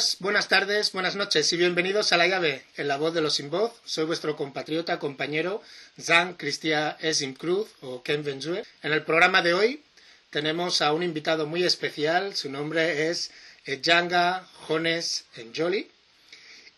días, buenas tardes, buenas noches y bienvenidos a La Llave, en la voz de los sin voz. Soy vuestro compatriota, compañero, Zan Cristia Esim Cruz o Ken Benzue. En el programa de hoy tenemos a un invitado muy especial, su nombre es Ejanga Jones Njoli.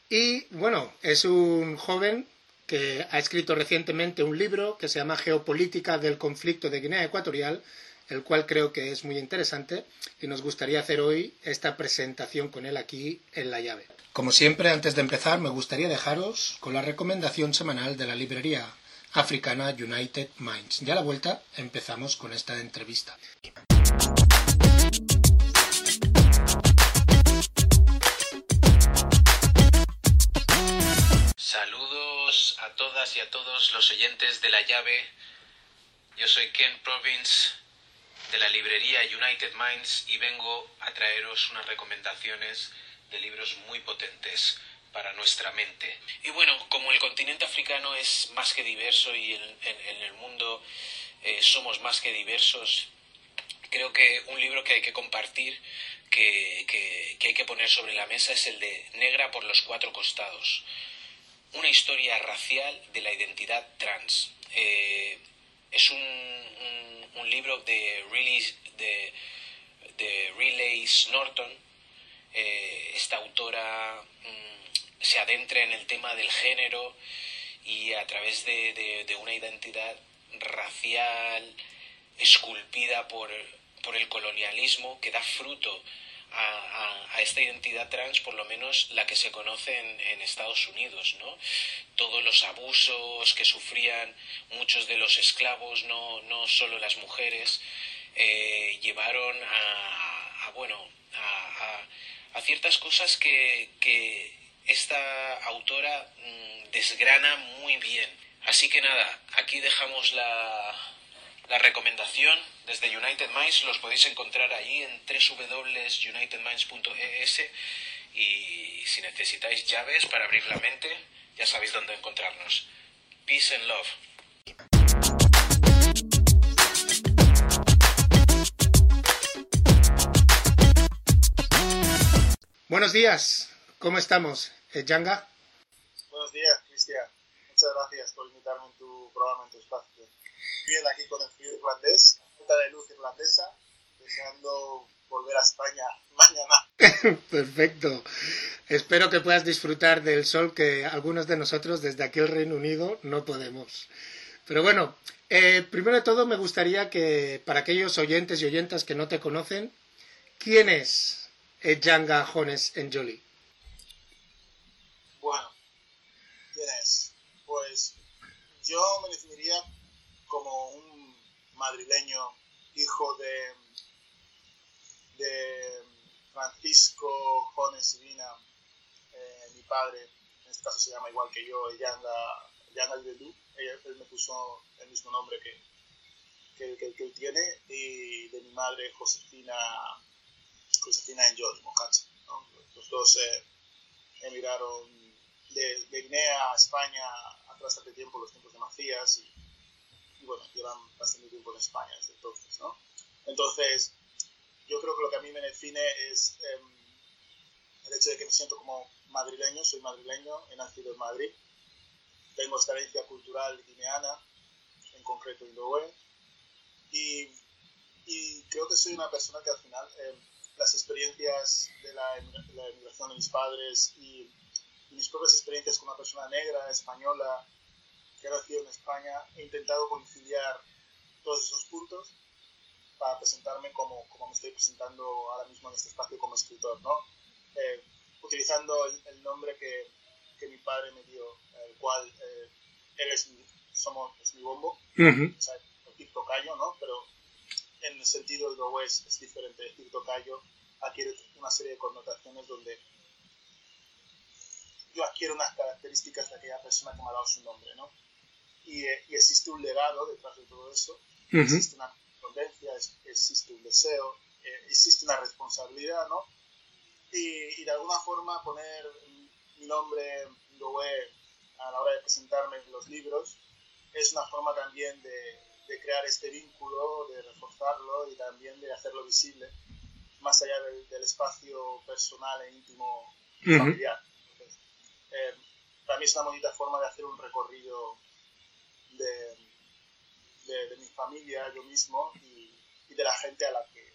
Y bueno, es un joven que ha escrito recientemente un libro que se llama Geopolítica del conflicto de Guinea Ecuatorial, el cual creo que es muy interesante y nos gustaría hacer hoy esta presentación con él aquí en la llave. Como siempre, antes de empezar, me gustaría dejaros con la recomendación semanal de la librería africana United Minds. Ya a la vuelta empezamos con esta entrevista. Saludos a todas y a todos los oyentes de la llave. Yo soy Ken Province de la librería United Minds y vengo a traeros unas recomendaciones de libros muy potentes para nuestra mente. Y bueno, como el continente africano es más que diverso y en, el mundo eh, somos más que diversos, creo que un libro que hay que compartir, que, que- que hay que poner sobre la mesa, es el de Negra por los cuatro costados. Una historia racial de la identidad trans. Eh, es un, un- libro de Riley, de, de Riley Norton. Eh, esta autora mm, se adentra en el tema del género y a través de, de- de una identidad racial esculpida por, por el colonialismo que da fruto a, esta identidad trans, por lo menos la que se conoce en, Estados Unidos, ¿no? Todos los abusos que sufrían muchos de los esclavos, no, no solo las mujeres, eh, llevaron a, bueno, a ciertas cosas que, que esta autora mm, desgrana muy bien. Así que nada, aquí dejamos la, la recomendación desde United Minds los podéis encontrar allí en www.unitedminds.es y si necesitáis llaves para abrir la mente, ya sabéis dónde encontrarnos. Peace and love. Buenos días, ¿cómo estamos? Ejanga? Buenos días, Cristian. Muchas gracias por invitarme en tu programa, en tu espacio. Aquí con el frío irlandés, puta de luz irlandesa, deseando volver a España mañana. Perfecto. Espero que puedas disfrutar del sol que algunos de nosotros desde aquí el Reino Unido no podemos. Pero bueno, eh, primero de todo me gustaría que para aquellos oyentes y oyentas que no te conocen, ¿quién es Ejanga Jones Njoli? Bueno, ¿quién es? Pues yo me definiría como un madrileño, hijo de, de Francisco Jones Vina, eh, mi padre, en este caso se llama igual que yo, Yanga, Yanga Albedú, él, me puso el mismo nombre que, que, que- que él tiene, y de mi madre Josefina, Josefina Enjoli, Mocache, ¿no? Los dos eh, emigraron de, de Guinea a España hace bastante tiempo, los tiempos de Macías, y, y bueno, llevan bastante tiempo en España desde entonces, ¿no? Entonces, yo creo que lo que a mí me define es em, el hecho de que me siento como madrileño, soy madrileño, he nacido en Madrid, tengo esta herencia cultural guineana, en concreto indoe, y, y creo que soy una persona que al final em, las experiencias de la, la emigración de mis padres y mis propias experiencias como una persona negra, española, que ha nacido en España, he intentado conciliar todos esos puntos para presentarme como, como me estoy presentando ahora mismo en este espacio como escritor, ¿no? Eh, utilizando el, el nombre que, que mi padre me dio, el cual eh, él es mi, somos, es mi bombo, Ujú. o sea, decir tocayo, ¿no? Pero en el sentido del Go es, es diferente. Decir tocayo adquiere una serie de connotaciones donde yo adquiero unas características de aquella persona que me ha dado su nombre, ¿no? Y, eh, y existe un legado detrás de todo eso, Ujú. existe una correspondencia, es- existe un deseo, eh, existe una responsabilidad, ¿no? Y, y de alguna forma poner mi nombre Goe a la hora de presentarme en los libros es una forma también de, de, crear este vínculo, de reforzarlo y también de hacerlo visible, más allá del, del espacio personal e íntimo familiar. Entonces, eh, también es una bonita forma de hacer un recorrido de, de, mi familia, yo mismo y, y, de la gente a la que,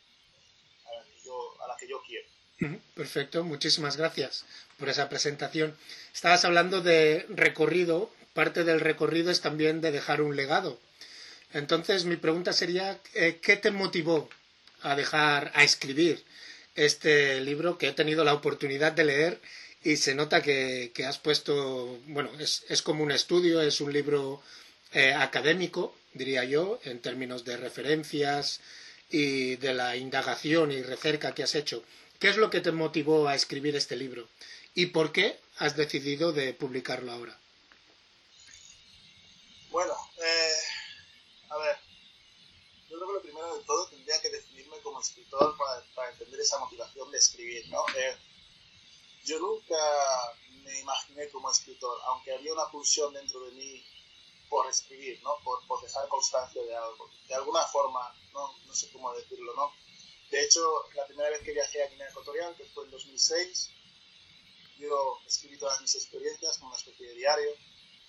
a la que, yo, a la que yo quiero. Perfecto, muchísimas gracias por esa presentación. Estabas hablando de recorrido, parte del recorrido es también de dejar un legado. Entonces, mi pregunta sería, eh, ¿qué te motivó a dejar, a escribir este libro que he tenido la oportunidad de leer y se nota que, que has puesto, bueno, es, es, como un estudio, es un libro eh, académico, diría yo, en términos de referencias y de la indagación y recerca que has hecho. ¿Qué es lo que te motivó a escribir este libro? ¿Y por qué has decidido de publicarlo ahora? Bueno, eh, a ver, yo creo que lo primero de todo tendría que definirme como escritor para, entender esa motivación de escribir, ¿no? Eh, yo nunca me imaginé como escritor, aunque había una pulsión dentro de mí por escribir, ¿no? Por, por dejar constancia de algo. De alguna forma, no, no sé cómo decirlo, ¿no? De hecho, la primera vez que viajé a Guinea Ecuatorial, que fue en 2006, yo escribí todas mis experiencias como una especie de diario.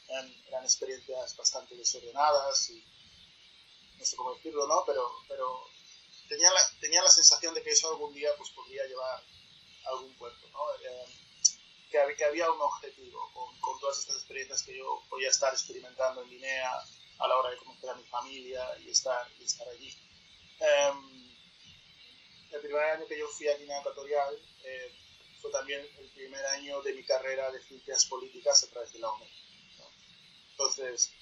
Eran, eran, experiencias bastante desordenadas y no sé cómo decirlo, ¿no? Pero, pero tenía, la, tenía la sensación de que eso algún día pues, podría llevar a algún puerto, ¿no? Eh, que, que, había un objetivo con, con, todas estas experiencias que yo podía estar experimentando en Guinea a la hora de conocer a mi familia y estar, y estar allí. Eh, el primer año que yo fui a Guinea Ecuatorial eh, fue también el primer año de mi carrera de ciencias políticas a través de la UNED. ¿no? Entonces,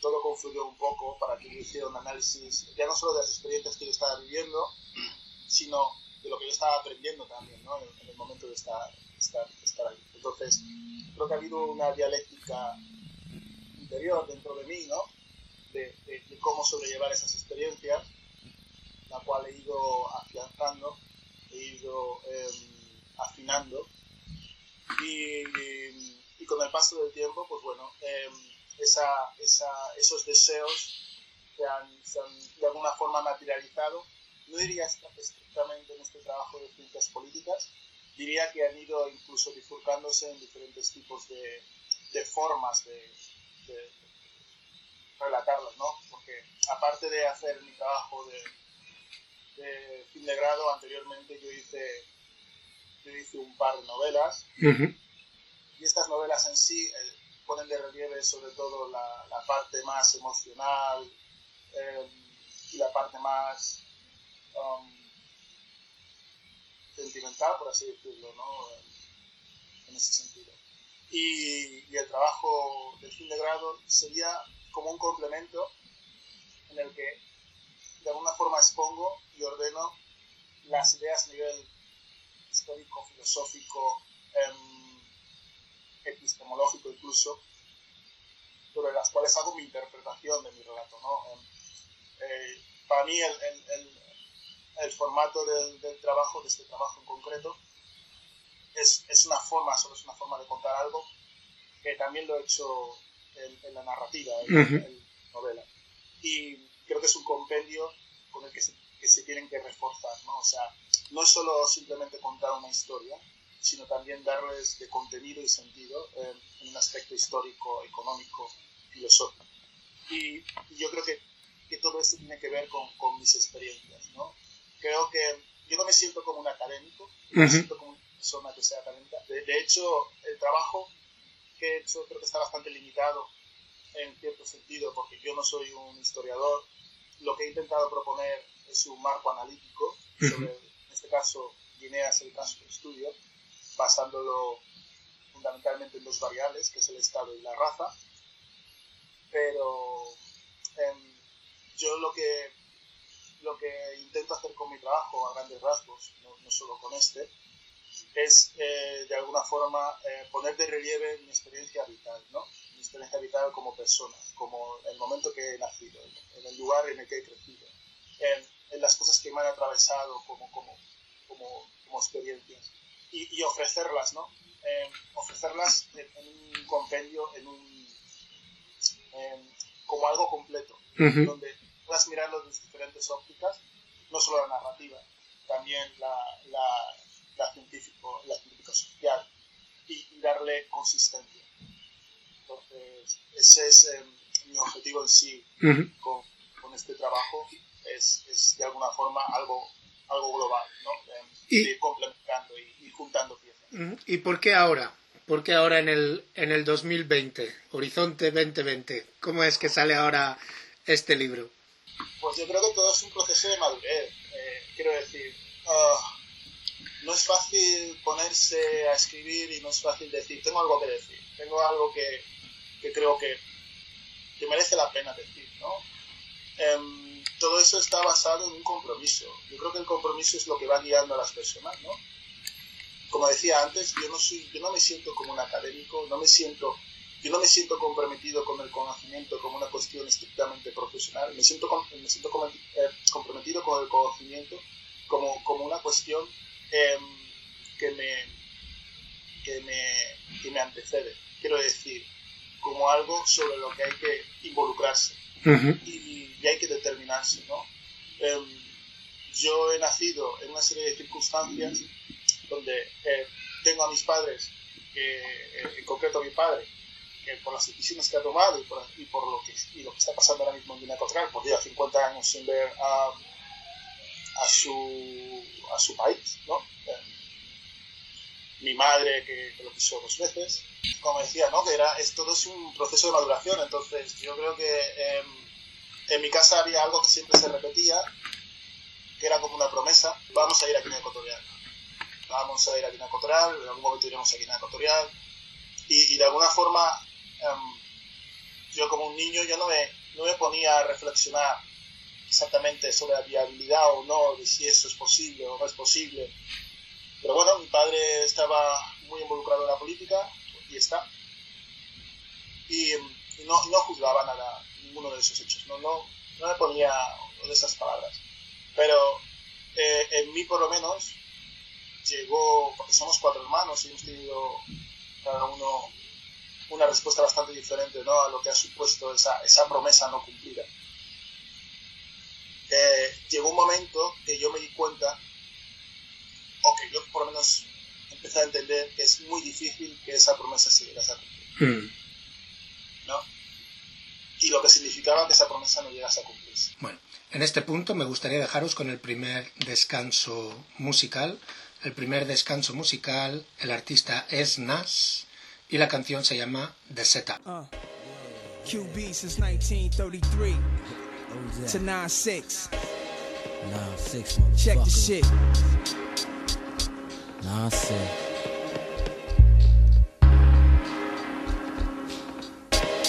todo confluyó un poco para que yo hiciera un análisis, ya no solo de las experiencias que yo estaba viviendo, sino de lo que yo estaba aprendiendo también, ¿no? en, en, el momento de estar, estar, estar ahí. Entonces, creo que ha habido una dialéctica interior dentro de mí, ¿no? De, cómo sobrellevar esas experiencias la cual he ido afianzando, he ido eh, afinando y, y, con el paso del tiempo, pues bueno, esa, esa, esos deseos se han, se han, de alguna forma materializado. No diría estrictamente en este trabajo de ciencias políticas, diría que han ido incluso bifurcándose en diferentes tipos de, de formas de, de, relatarlas, ¿no? Porque aparte de hacer mi trabajo de, de fin de grado, anteriormente yo hice, yo hice un par de novelas. Uh -huh. Y estas novelas en sí eh, ponen de relieve sobre todo la, la parte más emocional eh, y la parte más um, sentimental, por así decirlo, ¿no? En, en ese sentido. Y, el trabajo de fin de grado sería como un complemento en el que de alguna forma expongo y ordeno las ideas a nivel histórico, filosófico, eh, epistemológico incluso, sobre las cuales hago mi interpretación de mi relato. ¿no? Eh, para mí el, el formato del, del, trabajo, de este trabajo en concreto, es, es, una forma, solo es una forma de contar algo, que también lo he hecho en, en la narrativa, en, uh -huh. en novela. Y creo que es un compendio con el que se, que se tienen que reforzar, ¿no? O sea, no es solo simplemente contar una historia, sino también darles de contenido y sentido eh, en un aspecto histórico, económico, filosófico. Y, y yo creo que, que, todo esto tiene que ver con, con, mis experiencias, ¿no? Creo que yo no me siento como un académico, uh -huh. me siento como una persona que sea académica. De, de hecho, el trabajo que he hecho creo que está bastante limitado en cierto sentido, porque yo no soy un historiador. Lo que he intentado proponer es un marco analítico, sobre, en este caso, Guinea es el caso de estudio, basándolo fundamentalmente en dos variables, que es el estado y la raza. Pero eh, yo lo que, lo que intento hacer con mi trabajo, a grandes rasgos, no, no solo con este, es eh, de alguna forma eh, poner de relieve mi experiencia vital, ¿no? mi experiencia vital como persona, como el momento que he nacido, en el lugar en el que he crecido, en, en las cosas que me han atravesado como, como, como, como experiencias y, y, ofrecerlas, ¿no? Eh, ofrecerlas en, en, un compendio, en un, como algo completo, donde puedas mirarlo desde diferentes ópticas, no solo la narrativa, también la, la, la científico, la científica social, y, darle consistencia. Entonces, ese es em, mi objetivo en sí con, con, este trabajo, es, es, de alguna forma algo, algo global, ¿no? Em, y, complementando y, juntando piezas. ¿Y por qué ahora? ¿Por qué ahora en el, en el 2020, Horizonte 2020? ¿Cómo es que sale ahora este libro? Pues yo creo que todo es un proceso de madurez. Eh, quiero decir, ah, no es fácil ponerse a escribir y no es fácil decir, tengo algo que decir, tengo algo que, que creo que, que, merece la pena decir, ¿no? Em, todo eso está basado en un compromiso. Yo creo que el compromiso es lo que va guiando a las personas, ¿no? como decía antes, yo no, soy, yo no me siento como un académico, no me siento, yo no me siento comprometido con el conocimiento como una cuestión estrictamente profesional, me siento, me siento eh, comprometido con el conocimiento como, como una cuestión em, que, me, que, me, que me antecede. Quiero decir, como algo sobre lo que hay que involucrarse y, y, hay que determinarse, ¿no? Em, yo he nacido en una serie de circunstancias donde eh, tengo a mis padres, eh, en concreto a mi padre, que por las decisiones que ha tomado y por, y por lo, que, y lo que está pasando ahora mismo en Guinea Ecuatorial, pues lleva 50 años sin ver a, a, su, a su país, ¿no? Mi madre que, lo quiso dos veces, como decía, ¿no? Que era, es, todo es un proceso de maduración, entonces yo creo que em, en mi casa había algo que siempre se repetía, que era como una promesa, vamos a ir a Guinea Ecuatorial. Vamos a ir a Guinea Ecuatorial, en algún momento iremos a Guinea Ecuatorial, y, de alguna forma, em, yo como un niño, yo no me, no me ponía a reflexionar exactamente sobre la viabilidad o no, de si eso es posible o no es posible. Pero bueno, mi padre estaba muy involucrado en la política, y está, y, no, no, juzgaba nada, ninguno de esos hechos, no, no, no me ponía de esas palabras. Pero eh, en mí por lo menos llegó, porque somos cuatro hermanos y hemos tenido cada uno una respuesta bastante diferente ¿no? a lo que ha supuesto esa, esa promesa no cumplida. Eh, llegó un momento que yo me di cuenta, o que yo por lo menos empecé a entender que es muy difícil que esa promesa se llegase a cumplir. Hmm. ¿no? Y lo que significaba que esa promesa no llegase a cumplirse. Bueno, en este punto me gustaría dejaros con el primer descanso musical el primer descanso musical, el artista es Nas y la canción se llama The Setup. Uh, QB since 1933 to 96. 96, Check the shit. 96.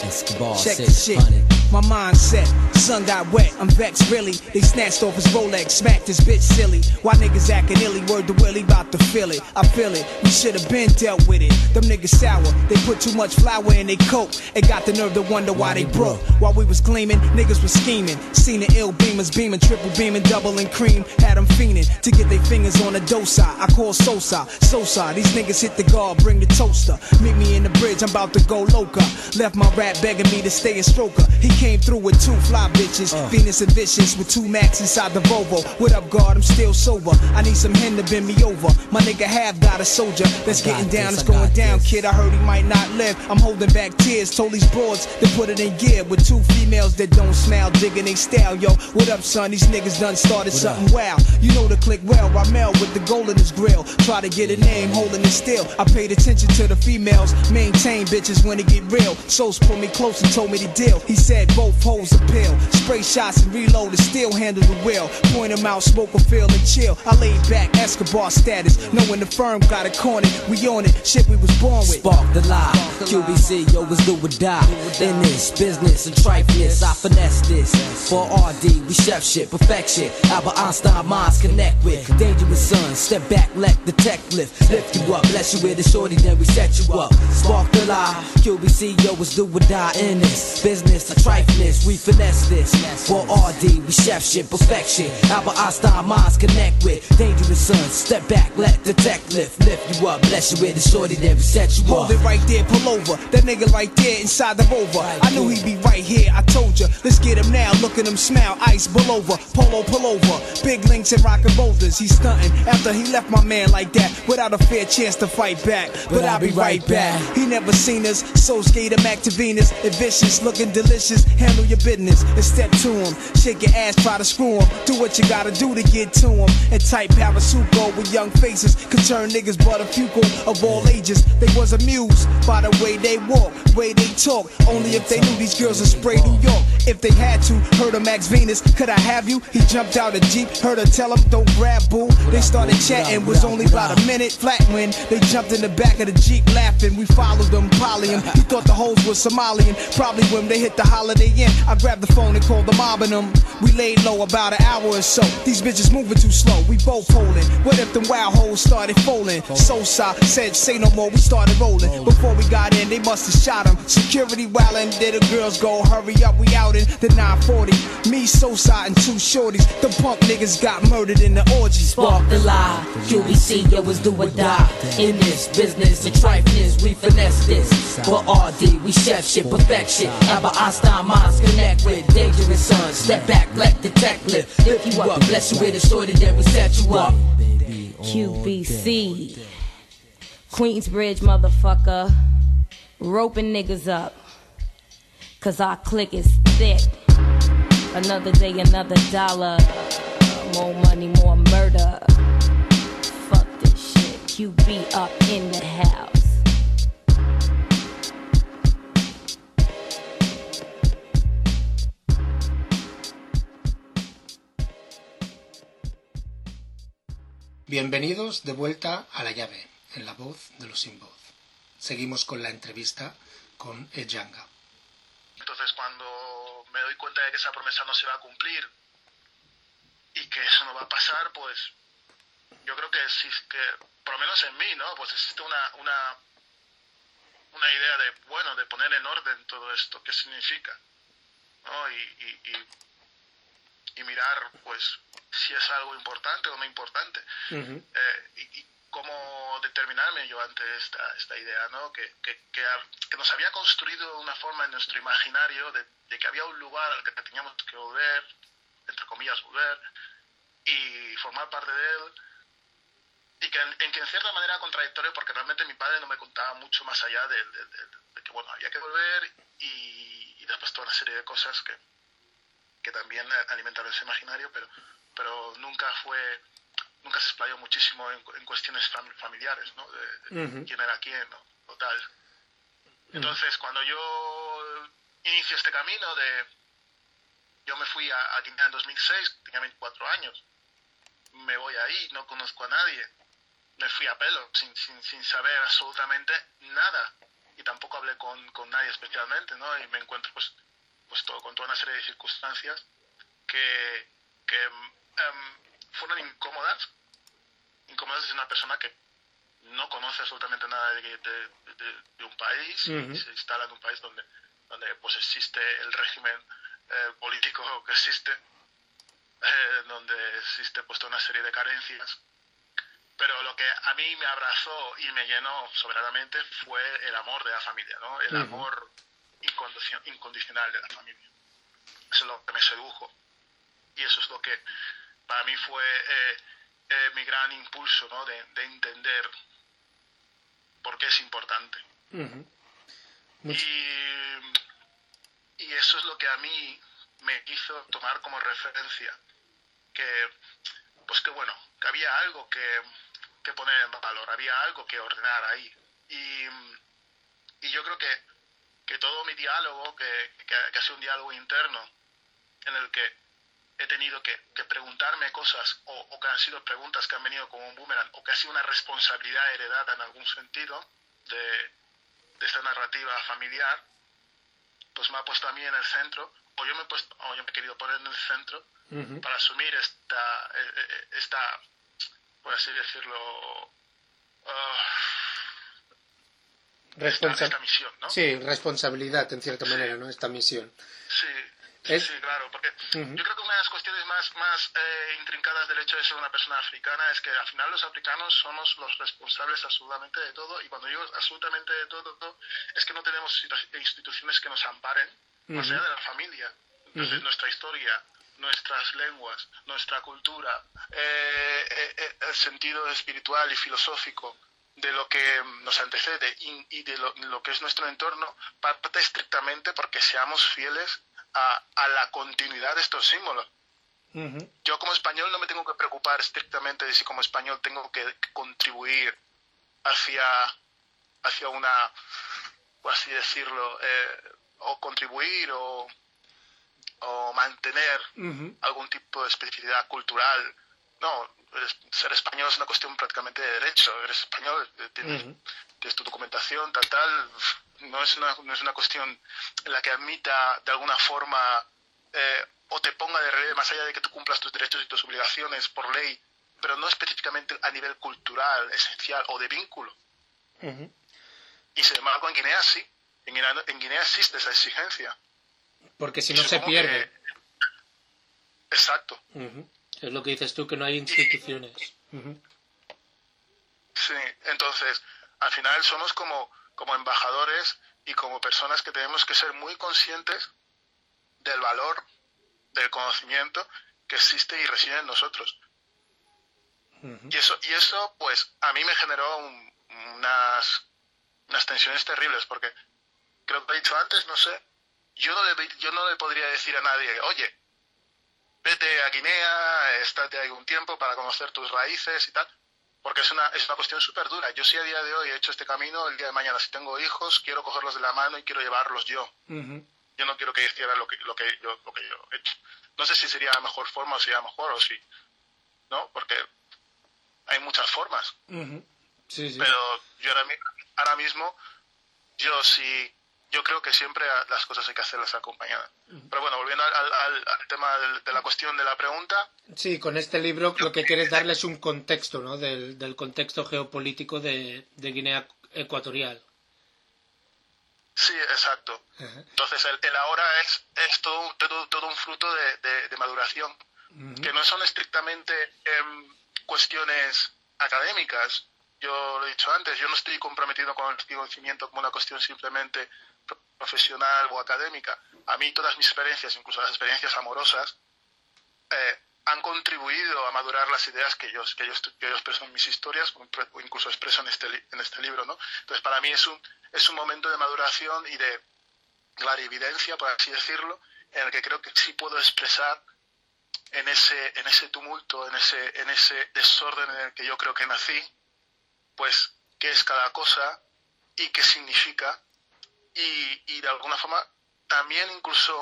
Escobar Check 600. My mindset, sun got wet, I'm vexed really. They snatched off his Rolex, smacked his bitch silly. Why niggas acting illy, word to Willie, about to feel it. I feel it, we should've been dealt with it. Them niggas sour, they put too much flour in they coke. And got the nerve to wonder why they broke. While we was gleaming, niggas was scheming. Seen the ill beamers beaming, triple beaming, double and cream. Had them fiending to get their fingers on the dosa. I call Sosa, Sosa. These niggas hit the guard, bring the toaster. Meet me in the bridge, I'm about to go loca. Left my rat begging me to stay a stroker. He came through with two fly bitches, uh. Venus and Vicious with two Max inside the Volvo. What up, guard? I'm still sober. I need some hen to bend me over. My nigga have got a soldier that's getting down. This, it's going down, this. kid. I heard he might not live. I'm holding back tears. Told these broads to put it in gear with two females that don't smile, digging they style. Yo, what up, son? These niggas done started what something wow. You know the click well. Ramel with the gold in his grill. Try to get a name, holding it still. I paid attention to the females. Maintain bitches when it get real. Souls pulled me close and told me the deal. He said both hoes a pill. Spray shots and reload and still handle the wheel. Point them out, smoke a feel and chill. I laid back, Escobar status. Knowing the firm got a corner, we on it. Shit we was born with. Spark the lie. QBC, yo, was do or die. In this business and trifleness, I finesse this. For RD, we chef shit, perfection. Albert Einstein minds connect with. Dangerous son, step back, let the tech lift. Lift you up, bless you with a shorty, then we set you up. Spark the the lie. QBC, yo, was do or die in this business. A trifleness, we finesse this. For RD, we chef shit, perfection. Albert Einstein minds connect with dangerous sons. Step back, let the tech lift, lift you up, bless you with the shorty, then we set you Hold up. it right there, pull over. That nigga right there inside the rover. I knew he'd be right here, I told ya. Let's get him now, look at him smile. Ice, pull over, polo, pull over. Big links and rockin' boulders. He's stunting after he left my man like that without a fair chance to fight back. But, I'll be right back. He never seen us, so skater Mac to Venus. And vicious, looking delicious. Handle your business and step to him. Shake your ass, try to screw him. Do what you gotta do to get to him. And type Parasuco with young faces could turn niggas but a few of all ages. They was amused by the way they walk, way they talk. Only if they knew these girls would spray New York. If they had to, heard of Max Venus, could I have you? He jumped out a Jeep, heard her tell him, don't grab boo. They started chatting, was only about a minute flat when they jumped in the back of the Jeep laughing. We followed them, poly him. He thought the hoes were Somalian. Probably when they hit the Holiday Inn, I grabbed the phone and called the mob and them. We laid low about an hour or so. These bitches moving too slow, we both holding. What if them wild hoes started folding? Sosa said, say no more, we started rolling. Before we got in, they must have shot him. Security wildin', did the girls go, hurry up, we out in the 940. Me, Sosa, and two shorties. The punk niggas got murdered in the orgy. Spark the lie. QBC, yo, was do or die. In this business, the trifleness, we finesse this. For RD, we chef shit, perfection. Albert Einstein minds connect with dangerous sons. Step back, let the tech lift. Lift you up, bless you with a shorty, then we set you up. QBC. Queensbridge, motherfucker. Roping niggas up. Cause our clique is thick. Another day, another dollar. More money, more murder. Fuck this shit. QB up in the house. Bienvenidos de vuelta a la llave, en la voz de los sin voz. Seguimos con la entrevista con Ejanga. Entonces cuando me doy cuenta de que esa promesa no se va a cumplir y que eso no va a pasar, pues yo creo que existe, por lo menos en mí, ¿no? Pues existe una, una, una idea de, bueno, de poner en orden todo esto, qué significa, ¿no? Y, y, y mirar, pues, si es algo importante o no importante. Eh, y, y cómo determinarme yo ante esta, esta idea, ¿no? Que, que, que, que nos había construido una forma en nuestro imaginario de, de que había un lugar al que teníamos que volver, entre comillas, volver, y formar parte de él, y que en, en que en cierta manera era contradictorio porque realmente mi padre no me contaba mucho más allá de, de- de- de que, bueno, había que volver y, y después toda una serie de cosas que, que también alimentaron ese imaginario, pero, pero nunca fue nunca se explayó muchísimo en, en cuestiones fam- familiares, ¿no? De, quién era quién, ¿no? O tal. Entonces, cuando yo inicio este camino de... Yo me fui a, a Guinea en 2006, tenía 24 años. Me voy ahí, no conozco a nadie. Me fui a pelo, sin, sin, sin saber absolutamente nada. Y tampoco hablé con, con nadie especialmente, ¿no? Y me encuentro, pues, con toda una serie de circunstancias que, que em, fueron incómodas. Incómodas desde una persona que no conoce absolutamente nada de, de- de- de un país Ujú. y se instala en un país donde, donde pues existe el régimen eh, político que existe, eh, donde existe pues toda una serie de carencias. Pero lo que a mí me abrazó y me llenó soberanamente fue el amor de la familia, ¿no? El Ujú. amor incondicio- incondicional de la familia. Eso es lo que me sedujo. Y eso es lo que para mí fue eh, eh, mi gran impulso, ¿no? De, de entender por qué es importante. Y, y eso es lo que a mí me hizo tomar como referencia que, pues que bueno, que había algo que, que poner en valor, había algo que ordenar ahí. Y, y yo creo que, que todo mi diálogo, que, que, que ha sido un diálogo interno, en el que he tenido que, que preguntarme cosas, o, o que han sido preguntas que han venido como un boomerang, o que ha sido una responsabilidad heredada en algún sentido de, de esta narrativa familiar, pues me ha puesto a mí en el centro, o yo me he, puesto, o yo me he querido poner en el centro para asumir esta, eh, eh, esta por así decirlo, esta, Responsa- esta misión, ¿no? Sí, responsabilidad en cierta manera, ¿no? Esta misión. Sí, sí, Es- sí, claro, porque yo creo que una de las cuestiones más, más eh, intrincadas del hecho de ser una persona africana es que al final los africanos somos los responsables absolutamente de todo y cuando digo absolutamente de todo es que no tenemos instituciones que nos amparen más allá de la familia, Entonces, nuestra historia, nuestras lenguas, nuestra cultura, eh, eh, eh, el sentido espiritual y filosófico de lo que nos antecede y, y de lo, lo que es nuestro entorno parte estrictamente porque seamos fieles a, a la continuidad de estos símbolos. Yo como español no me tengo que preocupar estrictamente de si como español tengo que contribuir hacia, hacia una, por así decirlo, eh, o contribuir o, o mantener algún tipo de especificidad cultural. No, eres- ser español es una cuestión prácticamente de derecho. Eres español, eh, tienes, tu documentación, tal, tal. No es una, no es una cuestión en la que admita de alguna forma eh, o te ponga de relieve más allá de que tú cumplas tus derechos y tus obligaciones por ley, pero no específicamente a nivel cultural, esencial o de vínculo. Y sin embargo en Guinea sí. En Guinea, en Guinea existe esa exigencia. Porque si no se pierde. que- Exacto. Es lo que dices tú, que no hay instituciones. Sí, entonces, al final somos como, como embajadores y como personas que tenemos que ser muy conscientes del valor del conocimiento que existe y reside en nosotros. Y eso, y eso pues, a mí me generó un- unas, unas tensiones terribles, porque creo que he dicho antes, no sé, yo no, le, yo no le podría decir a nadie, oye, vete a Guinea, estate ahí un tiempo para conocer tus raíces y tal, porque es una, es una cuestión súper dura. Yo sí a día de hoy he hecho este camino, el día de mañana si tengo hijos, quiero cogerlos de la mano y quiero llevarlos yo. Yo no quiero que hicieran lo que, lo que, yo, lo que yo he hecho. No sé si sería la mejor forma o sería mejor o si, ¿no? Porque hay muchas formas. Sí, sí. Pero yo ahora, ahora mismo, yo sí, yo creo que siempre las cosas hay que hacerlas acompañadas. Pero bueno, volviendo al, al- al- tema del- de la cuestión de la pregunta, Sí, con este libro lo que quieres darles un contexto, ¿no? Del, del contexto geopolítico de, de Guinea Ecuatorial. sí, exacto. Entonces el, el ahora es, es todo, todo, todo un fruto de, de- de maduración, Ujú. que no son estrictamente em, cuestiones académicas. Yo lo he dicho antes, yo no estoy comprometido con el conocimiento como una cuestión simplemente profesional o académica. A mí todas mis experiencias, incluso las experiencias amorosas, eh, han contribuido a madurar las ideas que yo, que yo, que expreso en mis historias o incluso expreso en este, en este libro. ¿no? Entonces, para mí es un, es un momento de maduración y de clarividencia, por así decirlo, en el que creo que sí puedo expresar en ese, en ese tumulto, en ese, en ese desorden en el que yo creo que nací, pues qué es cada cosa y qué significa y, y de alguna forma también incluso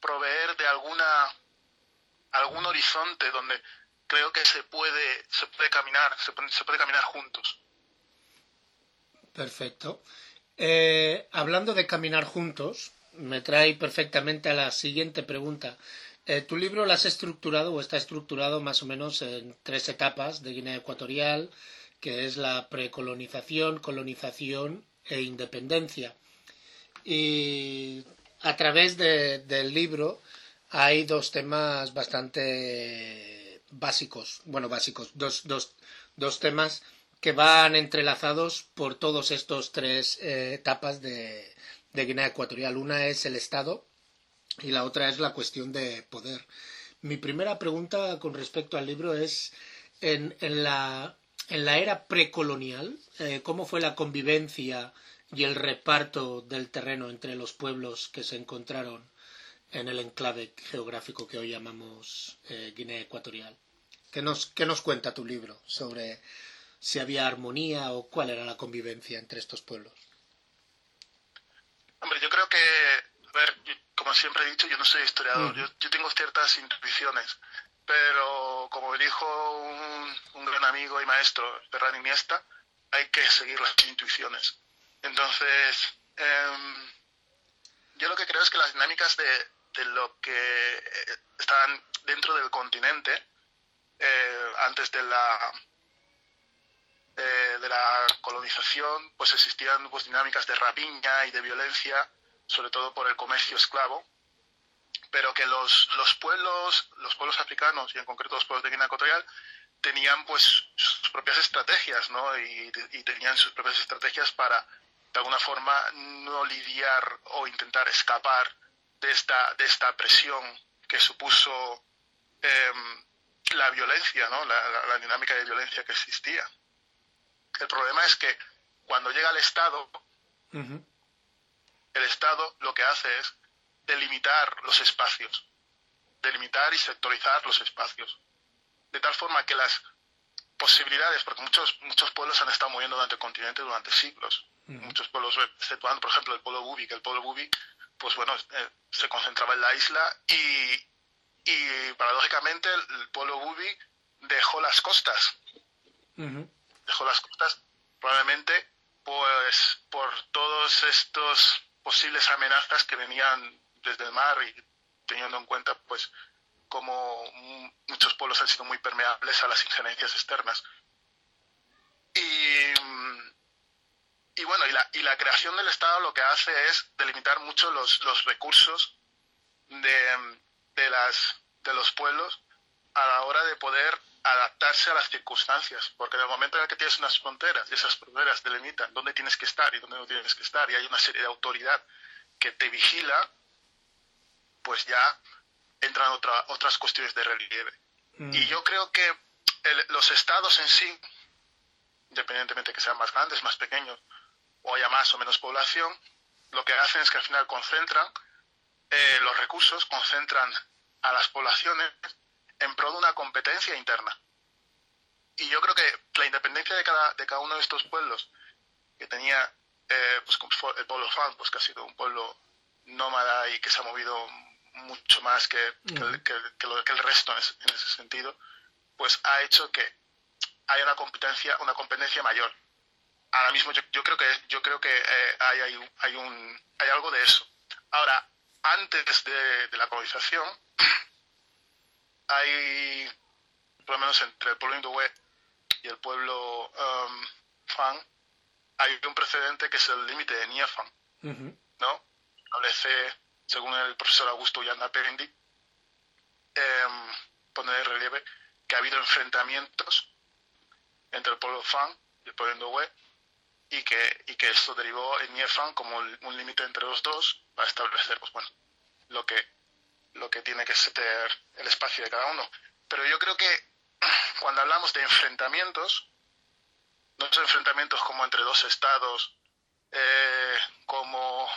proveer de alguna algún horizonte donde creo que se puede se puede caminar se puede, caminar juntos Perfecto. Eh, hablando de caminar juntos, me trae perfectamente a la siguiente pregunta. Eh, tu libro lo has estructurado o está estructurado más o menos en tres etapas de Guinea Ecuatorial, que es la precolonización, colonización e independencia. Y a través de- del libro hay dos temas bastante básicos, bueno, básicos, dos, dos, dos temas que van entrelazados por todos estos tres eh, etapas de, de Guinea Ecuatorial. Una es el Estado y la otra es la cuestión de poder. Mi primera pregunta con respecto al libro es, en, en, la, en la era precolonial, eh, ¿cómo fue la convivencia y el reparto del terreno entre los pueblos que se encontraron en el enclave geográfico que hoy llamamos eh, Guinea Ecuatorial? ¿Qué nos, ¿Qué nos cuenta tu libro sobre si había armonía o cuál era la convivencia entre estos pueblos? hombre yo creo que a ver como siempre he dicho yo no soy historiador yo, yo tengo ciertas intuiciones pero como dijo un, un gran amigo y maestro Ferran Iniesta hay que seguir las intuiciones. Entonces em, yo lo que creo es que las dinámicas de, de lo que eh, están dentro del continente eh, antes de la eh, de la colonización, pues existían pues, dinámicas de rapiña y de violencia, sobre todo por el comercio esclavo, pero que los, los pueblos, los pueblos africanos y en concreto los pueblos de Guinea Ecuatorial tenían pues sus propias estrategias, ¿no? Y, y, tenían sus propias estrategias para de alguna forma no lidiar o intentar escapar de esta, de esta presión que supuso em, la violencia, ¿no? La, dinámica de violencia que existía. El problema es que cuando llega el Estado, el Estado lo que hace es delimitar los espacios, delimitar y sectorizar los espacios, de tal forma que las posibilidades, porque muchos, muchos pueblos han estado moviendo durante el continente durante siglos, muchos pueblos, exceptuando por ejemplo el pueblo Bubi, que el pueblo Bubi, pues bueno, eh, se concentraba en la isla y, y paradójicamente el, pueblo Bubi dejó las costas, dejó las costas probablemente pues por todos estos posibles amenazas que venían desde el mar y teniendo en cuenta pues como muchos pueblos han sido muy permeables a las injerencias externas. Y, y bueno, y la, y la creación del Estado lo que hace es delimitar mucho los, los recursos de, de, las, de los pueblos a la hora de poder adaptarse a las circunstancias, porque en el momento en el que tienes unas fronteras y esas fronteras delimitan dónde tienes que estar y dónde no tienes que estar y hay una serie de autoridad que te vigila, pues ya entran otra, otras cuestiones de relieve. Mm. Y yo creo que los estados en sí, independientemente de que sean más grandes, más pequeños, o haya más o menos población, lo que hacen es que al final concentran eh, los recursos, concentran a las poblaciones en pro de una competencia interna. Y yo creo que la independencia de cada, de cada uno de estos pueblos, que tenía eh, pues, el pueblo fan, pues que ha sido un pueblo nómada y que se ha movido mucho más que, que, el resto en ese, sentido, pues ha hecho que haya una competencia, una competencia mayor. Ahora mismo yo, yo creo que yo creo que eh, hay, hay, hay, un, hay algo de eso. Ahora, antes de, la colonización, hay, por lo menos entre el pueblo Indowe y el pueblo um, Fan, hay un precedente que es el límite de Niafan, ¿no? Establece según el profesor Augusto Yanda Perendi, eh, pone de relieve que ha habido enfrentamientos entre el pueblo Fan y el pueblo Indowe y que, y que esto derivó en Niefan como un límite entre los dos para establecer pues, bueno, lo, que, lo que tiene que ser el espacio de cada uno. Pero yo creo que cuando hablamos de enfrentamientos, no son enfrentamientos como entre dos estados, eh, como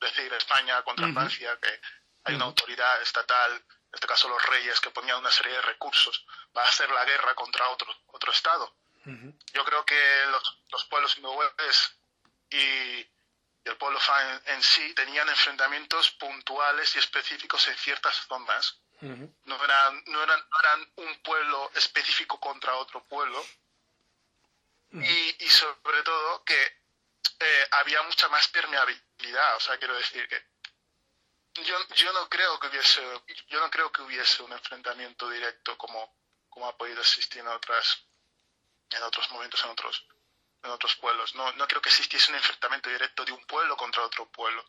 decir España contra Francia, que hay una autoridad estatal, en este caso los reyes, que ponían una serie de recursos para hacer la guerra contra otro, otro Estado. Yo creo que los, los pueblos indoeuropes y, el pueblo fan en, sí tenían enfrentamientos puntuales y específicos en ciertas zonas. no, eran, no, eran, no eran un pueblo específico contra otro pueblo. y, y sobre todo que eh, había mucha más permeabilidad. O sea, quiero decir que yo, yo no creo que hubiese yo no creo que hubiese un enfrentamiento directo como, como ha podido existir en otras en otros momentos en otros en otros pueblos. No, no creo que existiese un enfrentamiento directo de un pueblo contra otro pueblo.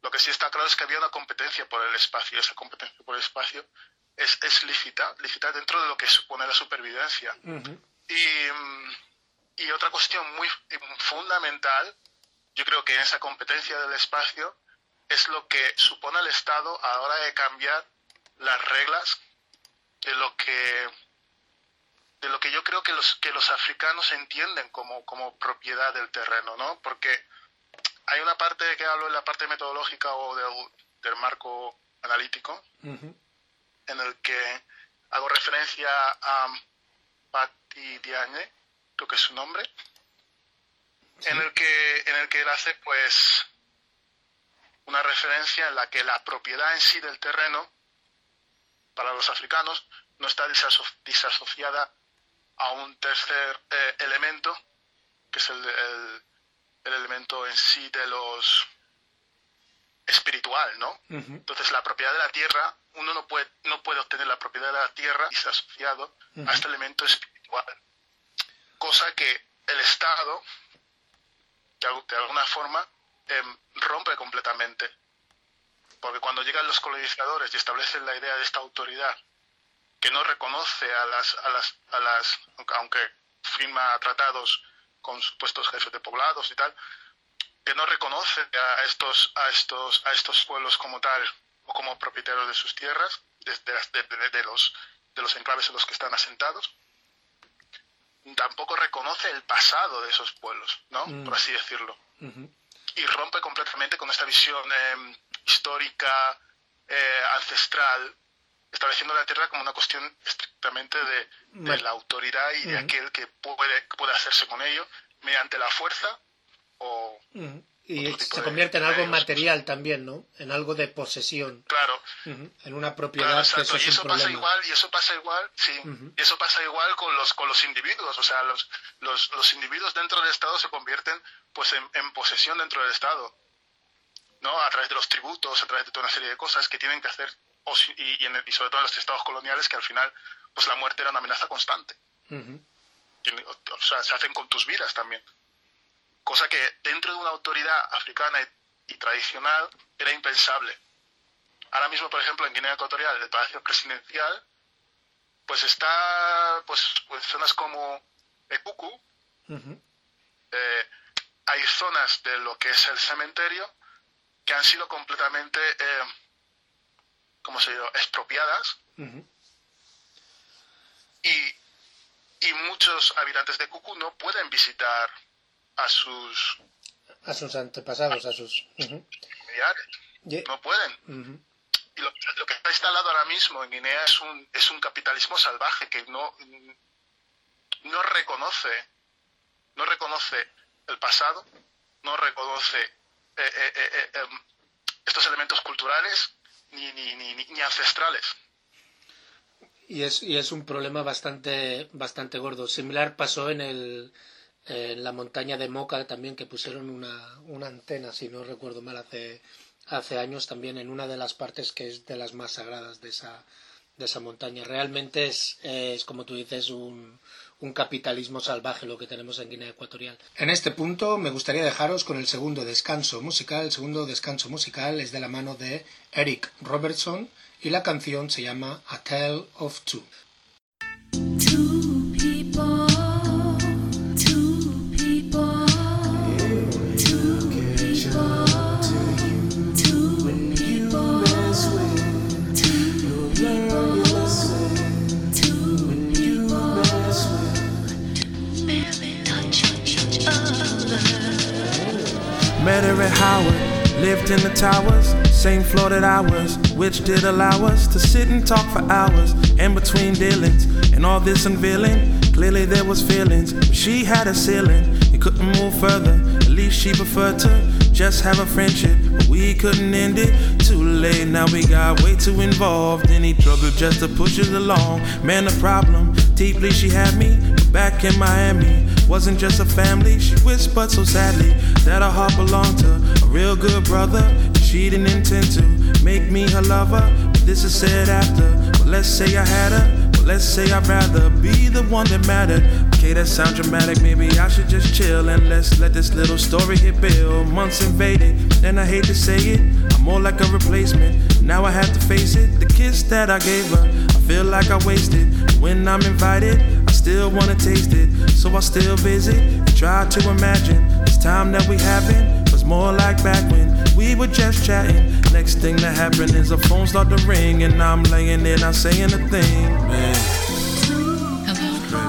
Lo que sí está claro es que había una competencia por el espacio. Esa competencia por el espacio es, es lícita, lícita dentro de lo que supone la supervivencia. y, y otra cuestión muy fundamental yo creo que esa competencia del espacio es lo que supone el Estado a la hora de cambiar las reglas de lo que de lo que yo creo que los que los africanos entienden como, como propiedad del terreno, ¿no? Porque hay una parte que hablo en la parte metodológica o del, marco analítico, en el que hago referencia a Patti Diagne, creo que es su nombre, en, el que, en el que él hace pues una referencia en la que la propiedad en sí del terreno para los africanos no está disasociada a un tercer eh, elemento, que es el, el, elemento en sí de los espiritual, ¿no? Entonces la propiedad de la tierra, uno no puede, no puede obtener la propiedad de la tierra disasociado a este elemento espiritual. Cosa que el Estado, de, alguna forma, em, rompe completamente. Porque cuando llegan los colonizadores y establecen la idea de esta autoridad que no reconoce a las, a las, a las aunque firma tratados con supuestos jefes de poblados y tal, que no reconoce a estos, a estos, a estos pueblos como tal o como propietarios de sus tierras, de, de, los, de los enclaves en los que están asentados, tampoco reconoce el pasado de esos pueblos, ¿no? Mm. Por así decirlo. Y rompe completamente con esta visión em, histórica, eh, ancestral, estableciendo la tierra como una cuestión estrictamente de, la autoridad y de aquel que puede, puede hacerse con ello mediante la fuerza o... Y se convierte en algo material también, ¿no? En algo de posesión. Claro. En una propiedad que eso y eso pasa igual, y eso pasa igual, sí. Eso pasa igual con los con los individuos, o sea, los, los, los individuos dentro del Estado se convierten pues en, en posesión dentro del Estado. ¿no? A través de los tributos, a través de toda una serie de cosas que tienen que hacer y, y, sobre todo en los estados coloniales que al final pues la muerte era una amenaza constante. o, sea, se hacen con tus vidas también. Cosa que dentro de una autoridad africana y, tradicional era impensable. Ahora mismo, por ejemplo, en Guinea Ecuatorial, el Palacio Presidencial, pues está pues, en zonas como Ekuku, eh, hay zonas de lo que es el cementerio que han sido completamente eh, ¿cómo se dice? expropiadas. y, y, muchos habitantes de Cucú no pueden visitar a sus... A sus antepasados, a, sus... No pueden. Y lo, que está instalado ahora mismo en Guinea es un, es un capitalismo salvaje que no, no reconoce, no reconoce el pasado, no reconoce eh, eh, eh, em, estos elementos culturales ni, ni, ni, ni ancestrales. Y es, y es un problema bastante, bastante gordo. Similar pasó en, el, en la montaña de Moca también, que pusieron una, una antena, si no recuerdo mal, hace, hace años también en una de las partes que es de las más sagradas de esa, de esa montaña. Realmente es, es como tú dices, un, un capitalismo salvaje lo que tenemos en Guinea Ecuatorial. En este punto me gustaría dejaros con el segundo descanso musical. El segundo descanso musical es de la mano de Eric Robertson y la canción se llama A Tale of Two. Her Howard, lived in the towers, same floor that I was, which did allow us to sit and talk for hours in between dealings. And all this unveiling, clearly there was feelings, but she had a ceiling. It couldn't move further, at least she preferred to just have a friendship, but we couldn't end it. Too late, now we got way too involved. Any trouble just to push it along. Man, the problem, deeply she had me back in Miami. Wasn't just a family, she whispered so sadly that her heart belonged to a real good brother. She didn't intend to make me her lover, but this is said after. But let's say I had her, but let's say I'd rather be the one that mattered. Okay, that sounds dramatic, maybe I should just chill and let's let this little story hit Bill. Months invaded, and I hate to say it, I'm more like a replacement. Now I have to face it, the kiss that I gave her, I feel like I wasted. When I'm invited, I still wanna taste it, so I still visit and try to imagine this time that we having was more like back when we were just chatting. Next thing that happened is a phone start to ring, and I'm laying there not saying a thing, man.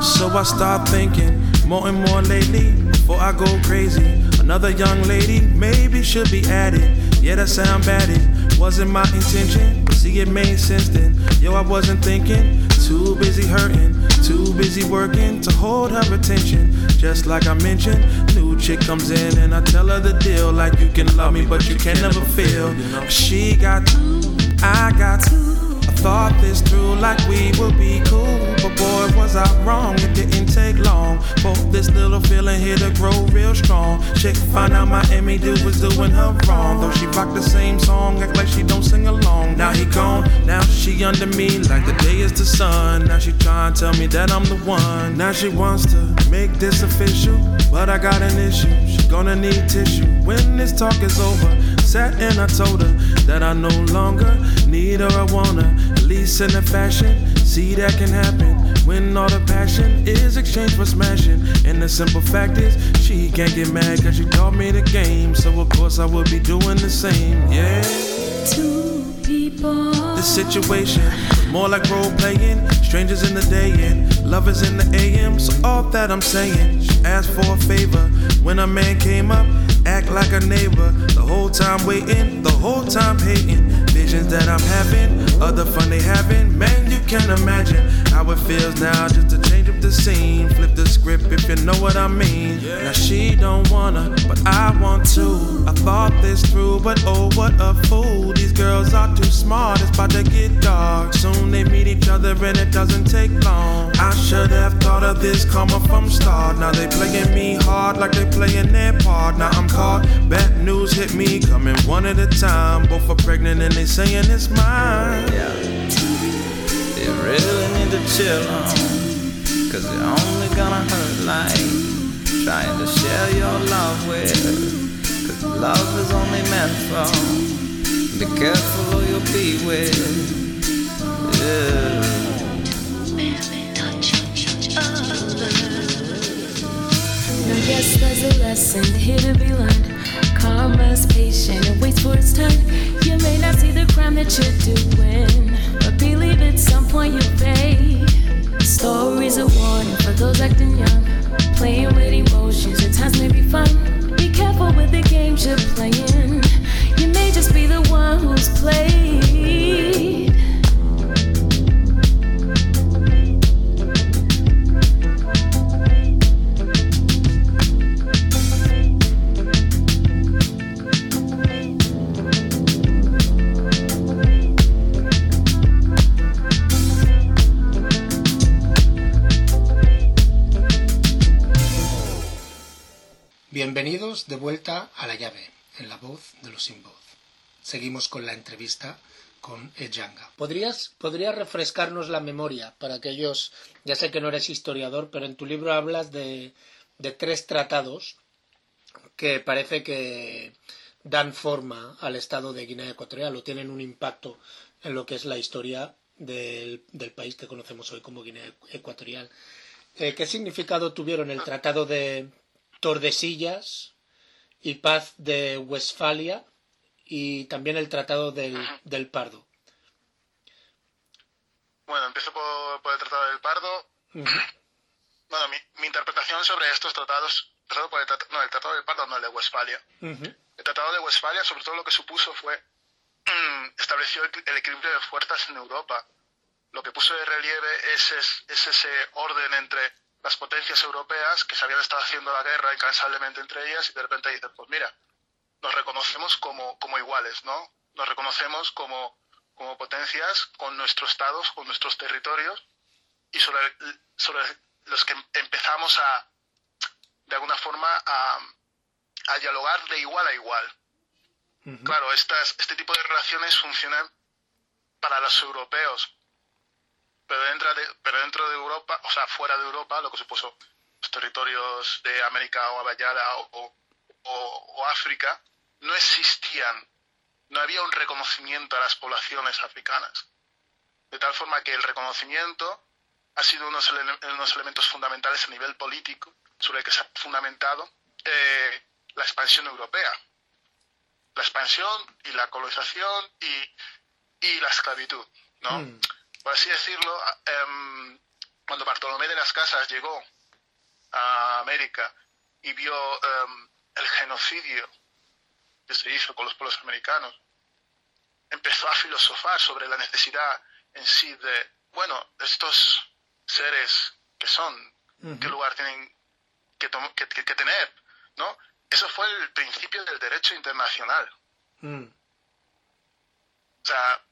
So I start thinking more and more lately before I go crazy. Another young lady maybe should be added. Yeah, that sound bad. It wasn't my intention. But see, it made sense then. Yo, I wasn't thinking. Too busy hurting, too busy working to hold her attention. Just like I mentioned, new chick comes in and I tell her the deal. Like you can love me, but you can never feel. She got, I got. I thought this through like we would be cool, boy, was I wrong? It didn't take long for this little feeling here to grow real strong. Chick find out Miami dude was doing her wrong. Though she rocked the same song, act like she don't sing along. Now he gone, now she under me like the day is the sun. Now she trying to tell me that I'm the one. Now she wants to make this official, but I got an issue. She gonna need tissue when this talk is over. Sat and I told her that I no longer need her, I her. At least in the fashion, see that can happen when all the passion is exchanged for smashing. And the simple fact is, she can't get mad cause she taught me the game. So of course I would be doing the same, yeah. The situation, more like role playing. Strangers in the day and lovers in the AM. So all that I'm saying, ask for a favor when a man came up. Act like a neighbor, the whole time waiting, the whole time hating. Visions that I'm having, other fun they having. Man, you can't imagine how it feels now just to change up the scene. Flip the script if you know what I mean. Now she don't wanna, but I want to. I thought this through, but oh, what a fool. These girls are too smart, it's about to get dark. Soon they meet each other and it doesn't take long. I should have thought of this karma from start. Now they playing me hard like they playing their part. Now I'm caught. Bad news hit me, coming one at a time. Both are pregnant and they saying it's mine. Yeah. You really need to chill on. Cause you're only gonna hurt like trying to share your love with. Cause love is only meant for. Be careful who you'll be with. Yeah. Yes, there's a lesson here to be learned. Karma's patient, it waits for its turn. You may not see the crime that you're doing, but believe at some point you'll pay. Story's a warning for those acting young. Playing with emotions at times may be fun. Be careful with the games you're playing. You may just be the one who's played. Bienvenidos de vuelta a la llave, en la voz de los sin voz. Seguimos con la entrevista con Ejanga. ¿Podrías, ¿Podrías refrescarnos la memoria para aquellos, ya sé que no eres historiador, pero en tu libro hablas de, tres tratados que parece que dan forma al Estado de Guinea Ecuatorial o tienen un impacto en lo que es la historia del, del país que conocemos hoy como Guinea Ecuatorial. Eh, ¿Qué significado tuvieron el Tratado de Tordesillas y Paz de Westfalia y también el Tratado del, del Pardo? Bueno, empiezo por, por el Tratado del Pardo. Bueno, mi, mi interpretación sobre estos tratados, empezando por el, no, el Tratado del Pardo, no el de Westfalia. El Tratado de Westfalia, sobre todo lo que supuso fue estableció el, el equilibrio de fuerzas en Europa. Lo que puso de relieve es, es, es ese orden entre las potencias europeas que se habían estado haciendo la guerra incansablemente entre ellas y de repente dicen, pues mira, nos reconocemos como, como iguales, ¿no? Nos reconocemos como, como potencias con nuestros estados, con nuestros territorios y sobre, sobre los que empezamos a, de alguna forma, a, a dialogar de igual a igual. Claro, estas, este tipo de relaciones funcionan para los europeos, pero dentro, de, pero dentro de Europa, o sea, fuera de Europa, lo que supuso los territorios de América o o, o, o África, no existían, no había un reconocimiento a las poblaciones africanas. De tal forma que el reconocimiento ha sido unos, ele unos elementos fundamentales a nivel político sobre el que se ha fundamentado eh, la expansión europea. La expansión y la colonización y, y la esclavitud, ¿no? Mm. Por así decirlo, eh, cuando Bartolomé de las Casas llegó a América y vio eh, el genocidio que se hizo con los pueblos americanos, empezó a filosofar sobre la necesidad en sí de, bueno, estos seres que son, qué lugar tienen que, que- que tener, ¿no? Eso fue el principio del derecho internacional. Mm. O sea,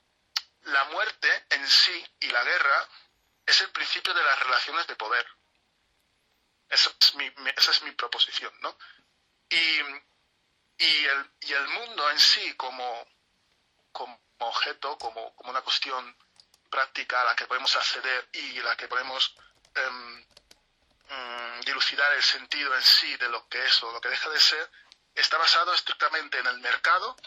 la muerte en sí y la guerra es el principio de las relaciones de poder. Esa es mi, esa es mi proposición, ¿no? Y, el, y el mundo en sí como, objeto, como, como una cuestión práctica a la que podemos acceder y la que podemos em, mm, dilucidar el sentido en sí de lo que es o lo que deja de ser, está basado estrictamente en el mercado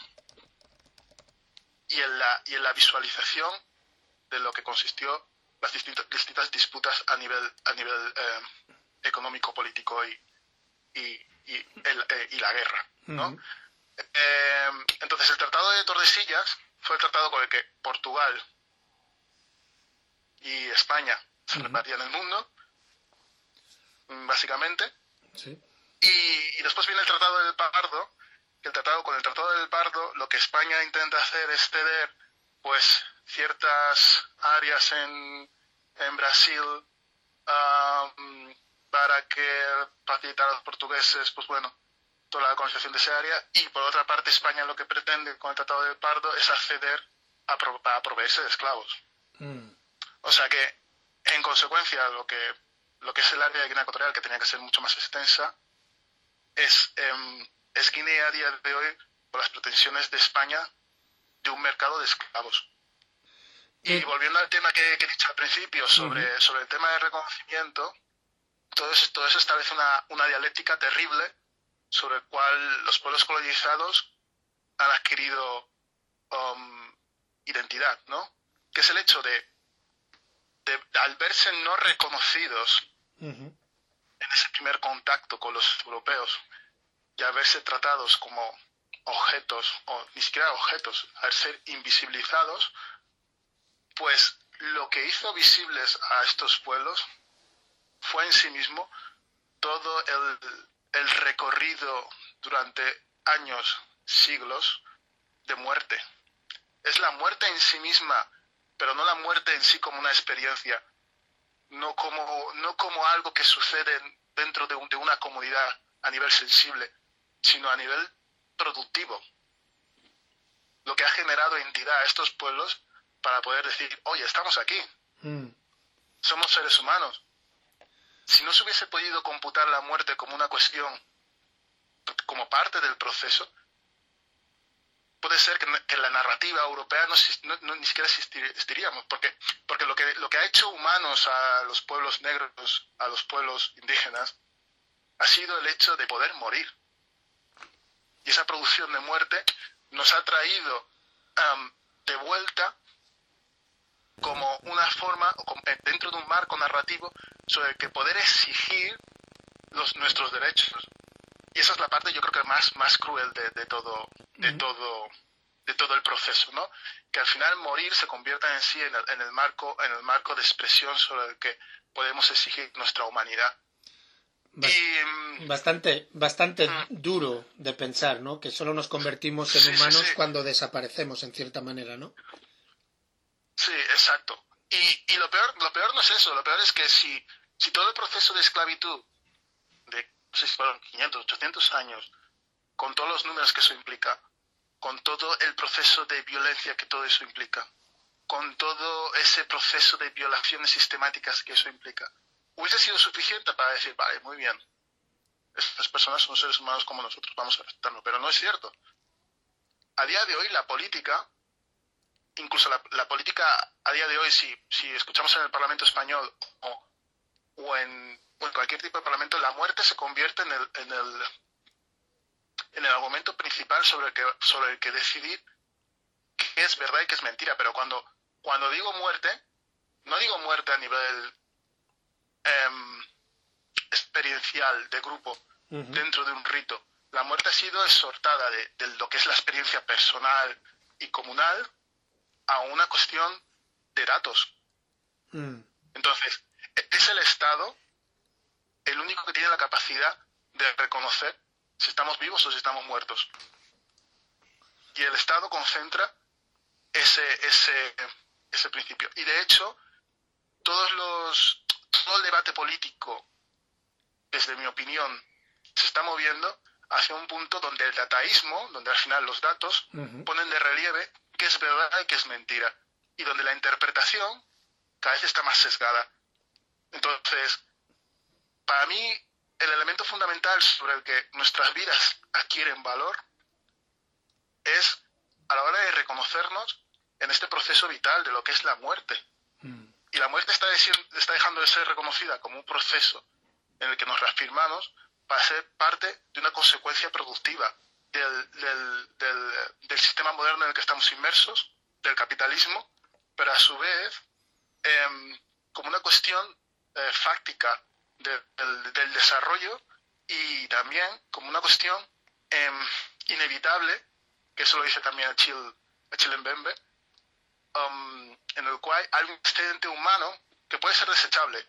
y en la, y en la visualización de lo que consistió las distintas, distintas disputas a nivel, a nivel eh, económico, político y, y, y, el- eh, y la guerra. ¿no? Eh, entonces, el Tratado de Tordesillas fue el tratado con el que Portugal y España se repartían el mundo, básicamente. Sí. Y, y después viene el Tratado del Pardo, que el tratado, con el Tratado del Pardo lo que España intenta hacer es ceder pues ciertas áreas en, en Brasil mm, para que facilitar a los portugueses pues bueno toda la colonización de esa área y por otra parte España lo que pretende con el Tratado del Pardo es acceder a, pro- a proveerse de esclavos. Mm. O sea que, en consecuencia, lo que, lo que es el área de Guinea Ecuatorial, que tenía que ser mucho más extensa, es, em, es Guinea a día de hoy por las pretensiones de España de un mercado de esclavos. Y volviendo al tema que, que he dicho al principio sobre, sobre el tema del reconocimiento, todo eso, todo eso establece una, una dialéctica terrible sobre el cual los pueblos colonizados han adquirido um, identidad, ¿no? Que es el hecho de, de, al verse no reconocidos en ese primer contacto con los europeos y al verse tratados como objetos, o ni siquiera objetos, al ser invisibilizados, pues lo que hizo visibles a estos pueblos fue en sí mismo todo el, el recorrido durante años, siglos de muerte. Es la muerte en sí misma, pero no la muerte en sí como una experiencia, no como, no como algo que sucede dentro de, un- de una comunidad a nivel sensible, sino a nivel productivo. Lo que ha generado entidad a estos pueblos para poder decir, oye, estamos aquí, Mm. somos seres humanos. Si no se hubiese podido computar la muerte como una cuestión, como parte del proceso, puede ser que, que la narrativa europea no, no- no- ni siquiera existir- existiríamos, porque, porque lo, que, lo que ha hecho humanos a los pueblos negros, a los pueblos indígenas, ha sido el hecho de poder morir. Y esa producción de muerte nos ha traído am, de vuelta como una forma, eh, dentro de un marco narrativo sobre el que poder exigir los, nuestros derechos. Y esa es la parte, yo creo que más, más cruel de, de todo, de todo, de todo el proceso, ¿no? Que al final morir se convierta en sí en el, en el marco, en el marco de expresión sobre el que podemos exigir nuestra humanidad. Mm, Bastante, bastante duro de pensar, ¿no? Que solo nos convertimos en Sí, sí, humanos sí. cuando desaparecemos, en cierta manera, ¿no? Sí, exacto. Y, y lo, peor, lo peor no es eso, lo peor es que si, si todo el proceso de esclavitud de no sé si fueron 500, 800 años, con todos los números que eso implica, con todo el proceso de violencia que todo eso implica, con todo ese proceso de violaciones sistemáticas que eso implica, hubiese sido suficiente para decir, vale, muy bien, estas personas son seres humanos como nosotros, vamos a aceptarlo, pero no es cierto. A día de hoy la política incluso la, política a día de hoy, si, si escuchamos en el Parlamento español o, o en, o en cualquier tipo de parlamento, la muerte se convierte en el, en el, en el argumento principal sobre el, que, sobre el que decidir qué es verdad y qué es mentira. Pero cuando, cuando digo muerte, no digo muerte a nivel em, experiencial de grupo dentro de un rito. La muerte ha sido exhortada de, de lo que es la experiencia personal y comunal a una cuestión de datos. Mm. Entonces, es el Estado el único que tiene la capacidad de reconocer si estamos vivos o si estamos muertos. Y el Estado concentra ese, ese, ese principio. Y de hecho, todos los, todo el debate político, desde mi opinión, se está moviendo hacia un punto donde el dataísmo, donde al final los datos ponen de relieve qué es verdad y qué es mentira. Y donde la interpretación cada vez está más sesgada. Entonces, para mí, el elemento fundamental sobre el que nuestras vidas adquieren valor es a la hora de reconocernos en este proceso vital de lo que es la muerte. Y la muerte está, dejando de ser reconocida como un proceso en el que nos reafirmamos para ser parte de una consecuencia productiva del, sistema moderno en el que estamos inmersos, del capitalismo, pero a su vez em, como una cuestión eh, fáctica del, desarrollo y también como una cuestión em, inevitable, que eso lo dice también Achille, Achille Mbembe, um, en el cual hay un excedente humano que puede ser desechable.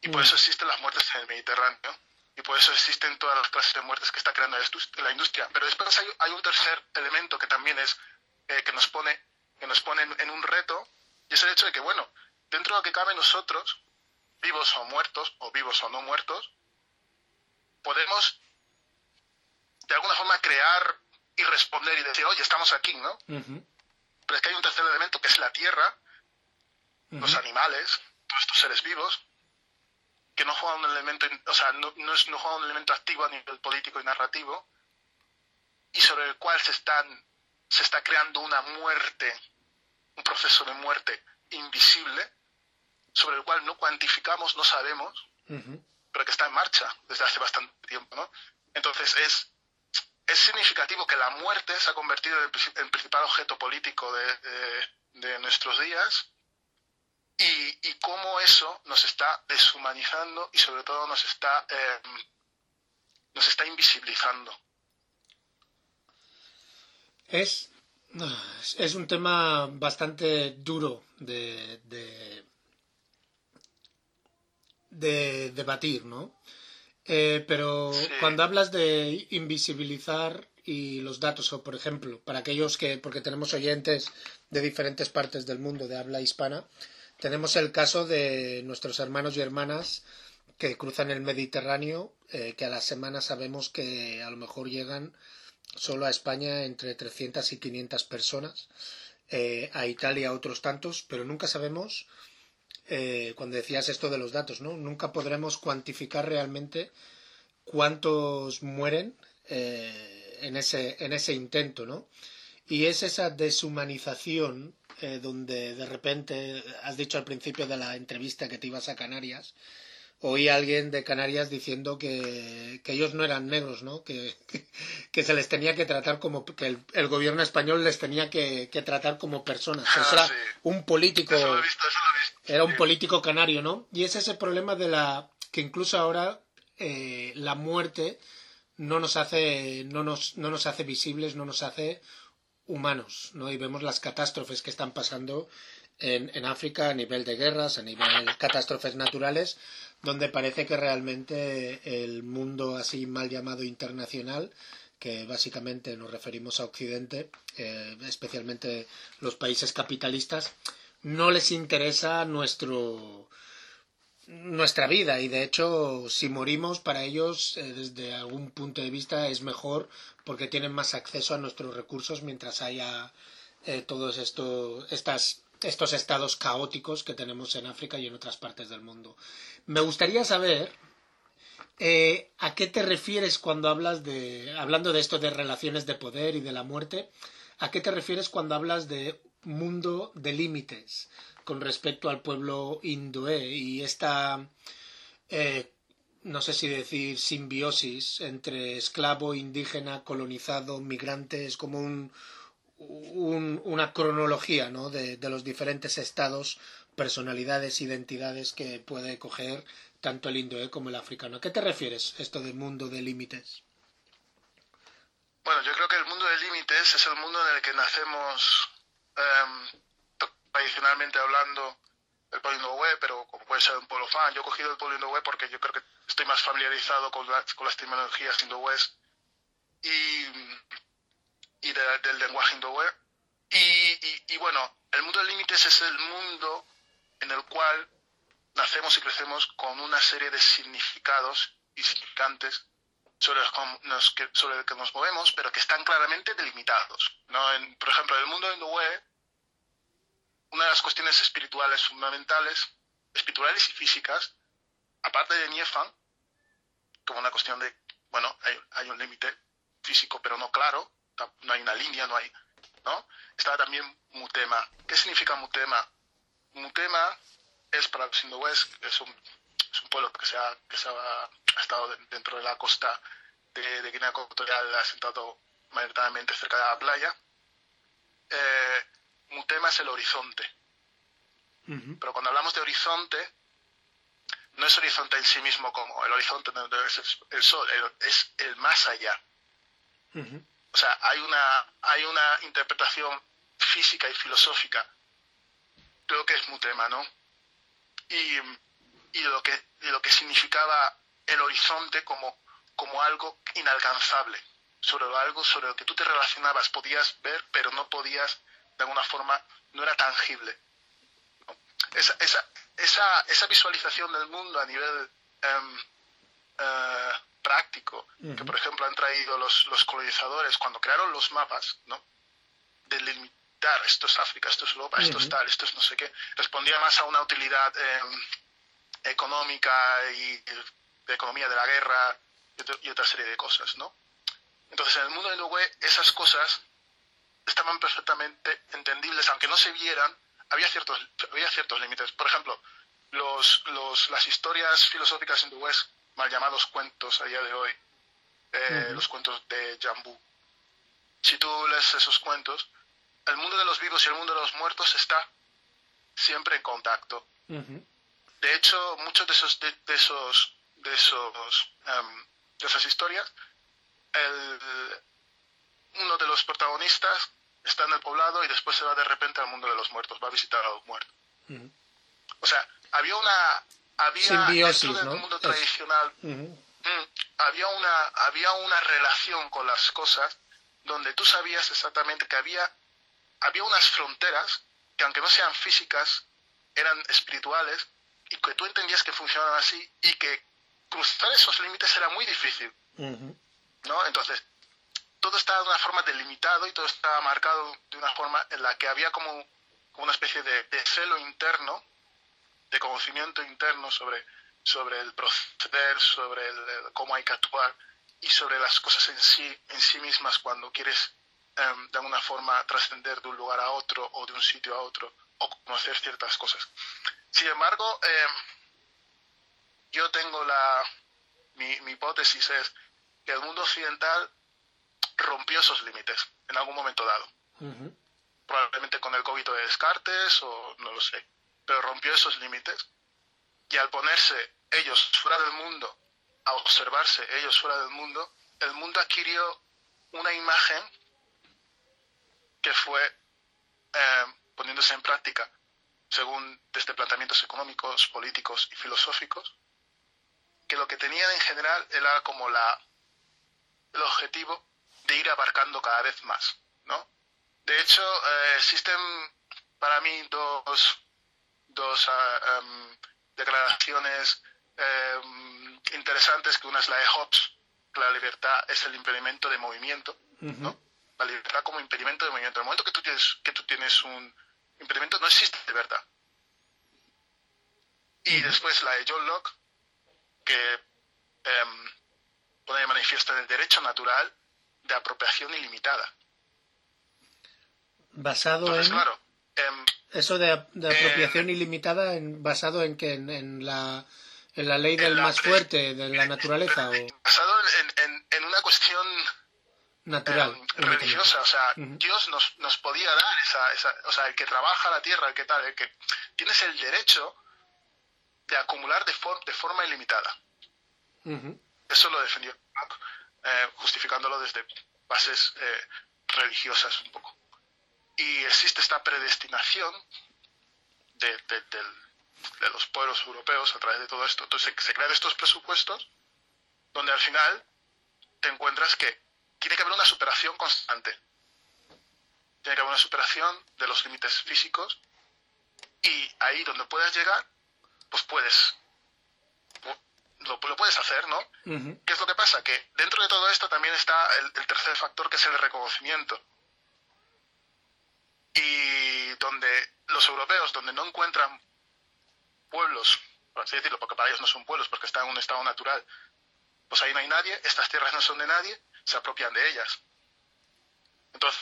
Y por eso mm. existen las muertes en el Mediterráneo. Y por eso existen todas las clases de muertes que está creando la industria. Pero después hay, un tercer elemento que también es eh, que nos pone, que nos pone en, un reto, y es el hecho de que, bueno, dentro de lo que cabe nosotros, vivos o muertos, o vivos o no muertos, podemos de alguna forma crear y responder y decir, oye, estamos aquí, ¿no? Pero es que hay un tercer elemento que es la tierra, los animales, todos estos seres vivos, que no juegan un elemento, o sea, no, no, es, no juegan un elemento activo a nivel político y narrativo, y sobre el cual se están, se está creando una muerte, un proceso de muerte invisible, sobre el cual no cuantificamos, no sabemos, pero que está en marcha desde hace bastante tiempo, ¿no? Entonces es es significativo que la muerte se ha convertido en el, principal objeto político de, nuestros días y, cómo eso nos está deshumanizando y sobre todo nos está, em, nos está invisibilizando. Es, es un tema bastante duro de, de debatir, ¿no? Eh, pero cuando hablas de invisibilizar y los datos, o por ejemplo, para aquellos que, porque tenemos oyentes de diferentes partes del mundo de habla hispana, tenemos el caso de nuestros hermanos y hermanas que cruzan el Mediterráneo, eh, que a la semana sabemos que a lo mejor llegan solo a España entre 300 y 500 personas, eh, a Italia otros tantos, pero nunca sabemos eh, cuando decías esto de los datos, ¿no? Nunca podremos cuantificar realmente cuántos mueren eh, en, ese, en ese intento, ¿no? Y es esa deshumanización eh, donde de repente, has dicho al principio de la entrevista que te ibas a Canarias, oí a alguien de Canarias diciendo que, que ellos no eran negros, ¿no? Que, que, se les tenía que tratar como, que el, gobierno español les tenía que, tratar como personas. Ah, era un político, era un político canario, ¿no? Y es ese problema de la, que incluso ahora eh, la muerte no nos hace, no nos, no nos hace visibles, no nos hace humanos, ¿no? Y vemos las catástrofes que están pasando en, en África a nivel de guerras, a nivel de catástrofes naturales, donde parece que realmente el mundo así mal llamado internacional, que básicamente nos referimos a Occidente, eh, especialmente los países capitalistas, no les interesa nuestro nuestra vida. Y de hecho si morimos para ellos eh, desde algún punto de vista es mejor porque tienen más acceso a nuestros recursos mientras haya eh, todos estos estas estos estados caóticos que tenemos en África y en otras partes del mundo. Me gustaría saber eh, a qué te refieres cuando hablas de, hablando de esto de relaciones de poder y de la muerte, a qué te refieres cuando hablas de mundo de límites con respecto al pueblo hindúe y esta, eh, no sé si decir, simbiosis entre esclavo, indígena, colonizado, migrante, es como un, una cronología ¿no? de, los diferentes estados, personalidades, identidades que puede coger tanto el indio como el africano. ¿A qué te refieres esto de mundo de límites? Bueno, yo creo que el mundo de límites es el mundo en el que nacemos em, tradicionalmente hablando el pueblo indoeué, pero como puede ser un pueblo fan. Yo he cogido el pueblo indoeué porque yo creo que estoy más familiarizado con, con las terminologías indoeués y y del lenguaje hindú. Y, y, bueno, el mundo de límites es el mundo en el cual nacemos y crecemos con una serie de significados y significantes sobre los, que, sobre el que nos movemos, pero que están claramente delimitados. ¿no? por ejemplo, en el mundo hindú una de las cuestiones espirituales fundamentales, espirituales y físicas, aparte de Niefan, como una cuestión de, bueno, hay, hay un límite físico pero no claro, no hay una línea, no hay, ¿no? Estaba también Mutema. ¿Qué significa Mutema? Mutema es para los hindúes, es un, es un pueblo que, se ha, que se ha, estado dentro de la costa de, de Guinea Ecuatorial, asentado mayoritariamente cerca de la playa. Eh, Mutema es el horizonte. Pero cuando hablamos de horizonte, no es horizonte en sí mismo como el horizonte donde es el sol, es el más allá. O sea, hay una, hay una interpretación física y filosófica lo que es Mutema, ¿no? Y, y lo que, de lo que significaba el horizonte como, como algo inalcanzable, sobre algo sobre lo que tú te relacionabas, podías ver, pero no podías, de alguna forma, no era tangible. Esa, esa, esa, esa visualización del mundo a nivel em, eh, práctico, que por ejemplo han traído los, los colonizadores cuando crearon los mapas, ¿no? Delimitar, esto es África, esto es Europa, esto es tal, esto es no sé qué, respondía más a una utilidad em, económica y de economía de la guerra y, otra serie de cosas, ¿no? Entonces en el mundo de Uruguay esas cosas estaban perfectamente entendibles, aunque no se vieran, había ciertos, había ciertos límites. Por ejemplo, los, los, las historias filosóficas hindúes, mal llamados cuentos a día de hoy, eh, los cuentos de Jambú. Si tú lees esos cuentos, el mundo de los vivos y el mundo de los muertos está siempre en contacto. De hecho, muchos de esos, de, esos, de esos, em, de esas historias, el, uno de los protagonistas está en el poblado y después se va de repente al mundo de los muertos, va a visitar a los muertos. O sea, había una había Simbiosis, dentro del mundo tradicional mm, había una había una relación con las cosas donde tú sabías exactamente que había había unas fronteras que aunque no sean físicas eran espirituales y que tú entendías que funcionaban así y que cruzar esos límites era muy difícil no entonces todo estaba de una forma delimitado y todo estaba marcado de una forma en la que había como, como una especie de, de celo interno de conocimiento interno sobre, sobre el proceder, sobre el, cómo hay que actuar y sobre las cosas en sí, en sí mismas cuando quieres em, de alguna forma trascender de un lugar a otro o de un sitio a otro o conocer ciertas cosas. Sin embargo, em, yo tengo la, mi, mi hipótesis es que el mundo occidental rompió esos límites en algún momento dado. Probablemente con el COVID de Descartes o no lo sé pero rompió esos límites y al ponerse ellos fuera del mundo, a observarse ellos fuera del mundo, el mundo adquirió una imagen que fue eh, poniéndose en práctica según desde planteamientos económicos, políticos y filosóficos, que lo que tenían en general era como la, el objetivo de ir abarcando cada vez más, ¿no? De hecho, eh, existen para mí dos dos ah, em, declaraciones em, interesantes, que una es la de Hobbes, que la libertad es el impedimento de movimiento, ¿no? La libertad como impedimento de movimiento. En el momento que tú tienes, que tú tienes un impedimento, no existe libertad. Y después la de John Locke, que em, pone de manifiesto el derecho natural de apropiación ilimitada. Basado en... claro, eso de, apropiación eh, ilimitada en, basado en que en, la, en la ley del más fuerte, de la naturaleza. Basado en, en, una cuestión natural em, religiosa o sea Dios nos, nos podía dar esa, esa, o sea el que trabaja la tierra el que tal el que tienes el derecho de acumular de, de forma ilimitada. Eso lo defendió eh, justificándolo desde bases eh, religiosas un poco y existe esta predestinación de, de, los pueblos europeos a través de todo esto. Entonces se, crean estos presupuestos donde al final te encuentras que tiene que haber una superación constante. Tiene que haber una superación de los límites físicos y ahí donde puedas llegar, pues puedes, lo, puedes hacer, ¿no? ¿Qué es lo que pasa? Que dentro de todo esto también está el tercer factor que es el reconocimiento y donde los europeos, donde no encuentran pueblos, por así decirlo, porque para ellos no son pueblos, porque están en un estado natural, pues ahí no hay nadie, estas tierras no son de nadie, se apropian de ellas. Entonces,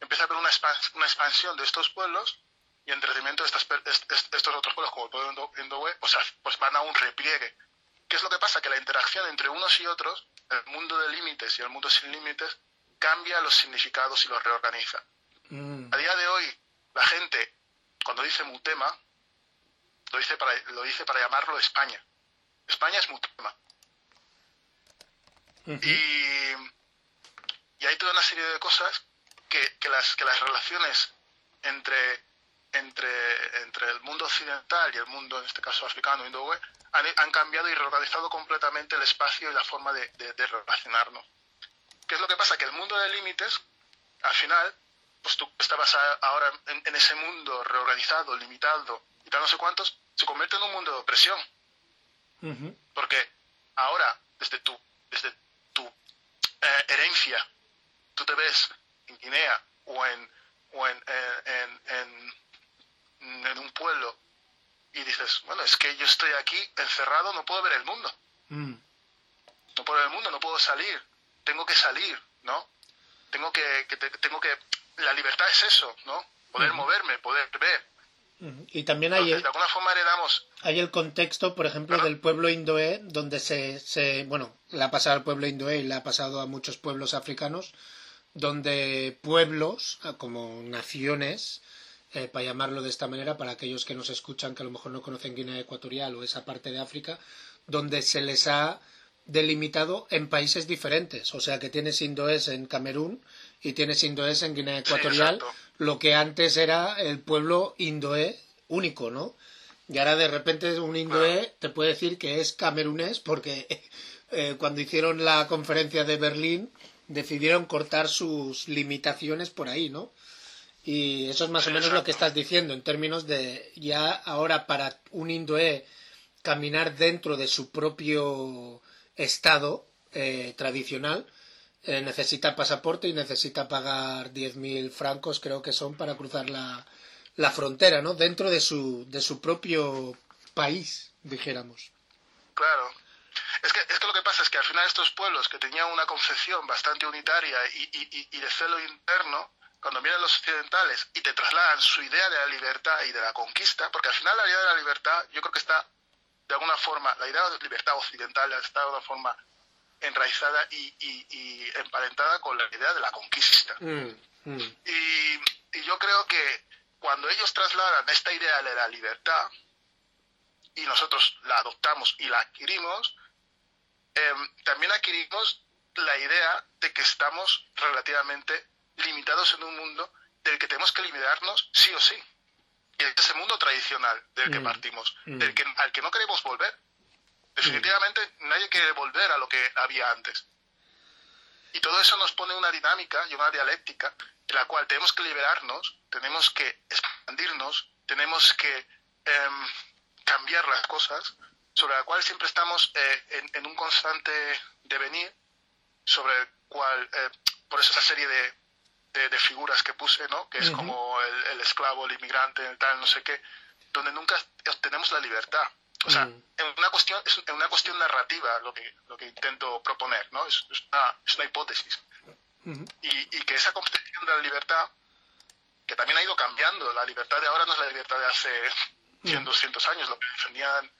empieza a haber una, expansión de estos pueblos y en detrimento de estas, estos otros pueblos, como el pueblo indohue, pues, pues van a un repliegue. ¿Qué es lo que pasa? Que la interacción entre unos y otros, el mundo de límites y el mundo sin límites, cambia los significados y los reorganiza. Mm. A día de hoy, la gente, cuando dice mutema, lo dice para, lo dice para llamarlo España. España es mutema. y, y, hay toda una serie de cosas que, que, las, que las relaciones entre, entre, entre el mundo occidental y el mundo, en este caso africano, han, han cambiado y reorganizado completamente el espacio y la forma de, de relacionarnos. ¿Qué es lo que pasa? Que el mundo de límites, al final, pues tú estabas ahora en, ese mundo reorganizado, limitado y tal no sé cuántos, se convierte en un mundo de opresión. Porque ahora, desde tu, desde tu eh, herencia, tú te ves en Guinea o en, o en, en, en, en, un pueblo y dices, bueno, es que yo estoy aquí encerrado, no puedo ver el mundo. Mm. No puedo ver el mundo, no puedo salir, tengo que salir, ¿no? Tengo que, que tengo que la libertad es eso, ¿no? Poder moverme, poder ver. Y también hay, de alguna forma heredamos. Hay el contexto, por ejemplo, del pueblo indoé, donde se, se, bueno, le ha pasado al pueblo indoé y le ha pasado a muchos pueblos africanos, donde pueblos, ah, como naciones, eh, para llamarlo de esta manera, para aquellos que nos escuchan que a lo mejor no conocen Guinea Ecuatorial o esa parte de África, donde se les ha delimitado en países diferentes. O sea que tienes indoés en Camerún y tienes indoés en Guinea Ecuatorial, lo que antes era el pueblo indoé único, ¿no? Y ahora de repente un indoé te puede decir que es camerunés porque eh, cuando hicieron la conferencia de Berlín decidieron cortar sus limitaciones por ahí, ¿no? Y eso es más o menos lo que estás diciendo en términos de ya ahora para un indoé caminar dentro de su propio estado eh, tradicional eh, necesita pasaporte y necesita pagar 10.000 francos, creo que son, para cruzar la, la frontera, ¿no? Dentro de su, de su propio país, dijéramos. Claro. Es que, es que lo que pasa es que al final estos pueblos que tenían una concepción bastante unitaria y, y, y de celo interno, cuando vienen los occidentales y te trasladan su idea de la libertad y de la conquista, porque al final la idea de la libertad yo creo que está de alguna forma, la idea de libertad occidental está de alguna forma enraizada y, y, emparentada con la idea de la conquista. Mm, mm. Y, yo creo que cuando ellos trasladan esta idea de la libertad y nosotros la adoptamos y la adquirimos, em, también adquirimos la idea de que estamos relativamente limitados en un mundo del que tenemos que limitarnos sí o sí. Y es ese mundo tradicional del que Mm, partimos, mm. del que, al que no queremos volver. Definitivamente nadie quiere volver a lo que había antes. Y todo eso nos pone una dinámica y una dialéctica en la cual tenemos que liberarnos, tenemos que expandirnos, tenemos que em, cambiar las cosas, sobre la cual siempre estamos eh, en, en un constante devenir, sobre el cual, eh, por eso esa serie de, de, de figuras que puse, ¿no? que es como el, el esclavo, el inmigrante, el tal, no sé qué, donde nunca obtenemos la libertad. O sea, Mm. en una cuestión, es en una cuestión narrativa lo que, lo que intento proponer, ¿no? Es, es una, es una hipótesis. Y, y que esa concepción de la libertad, que también ha ido cambiando, la libertad de ahora no es la libertad de hace 100, 200 años, lo que defendían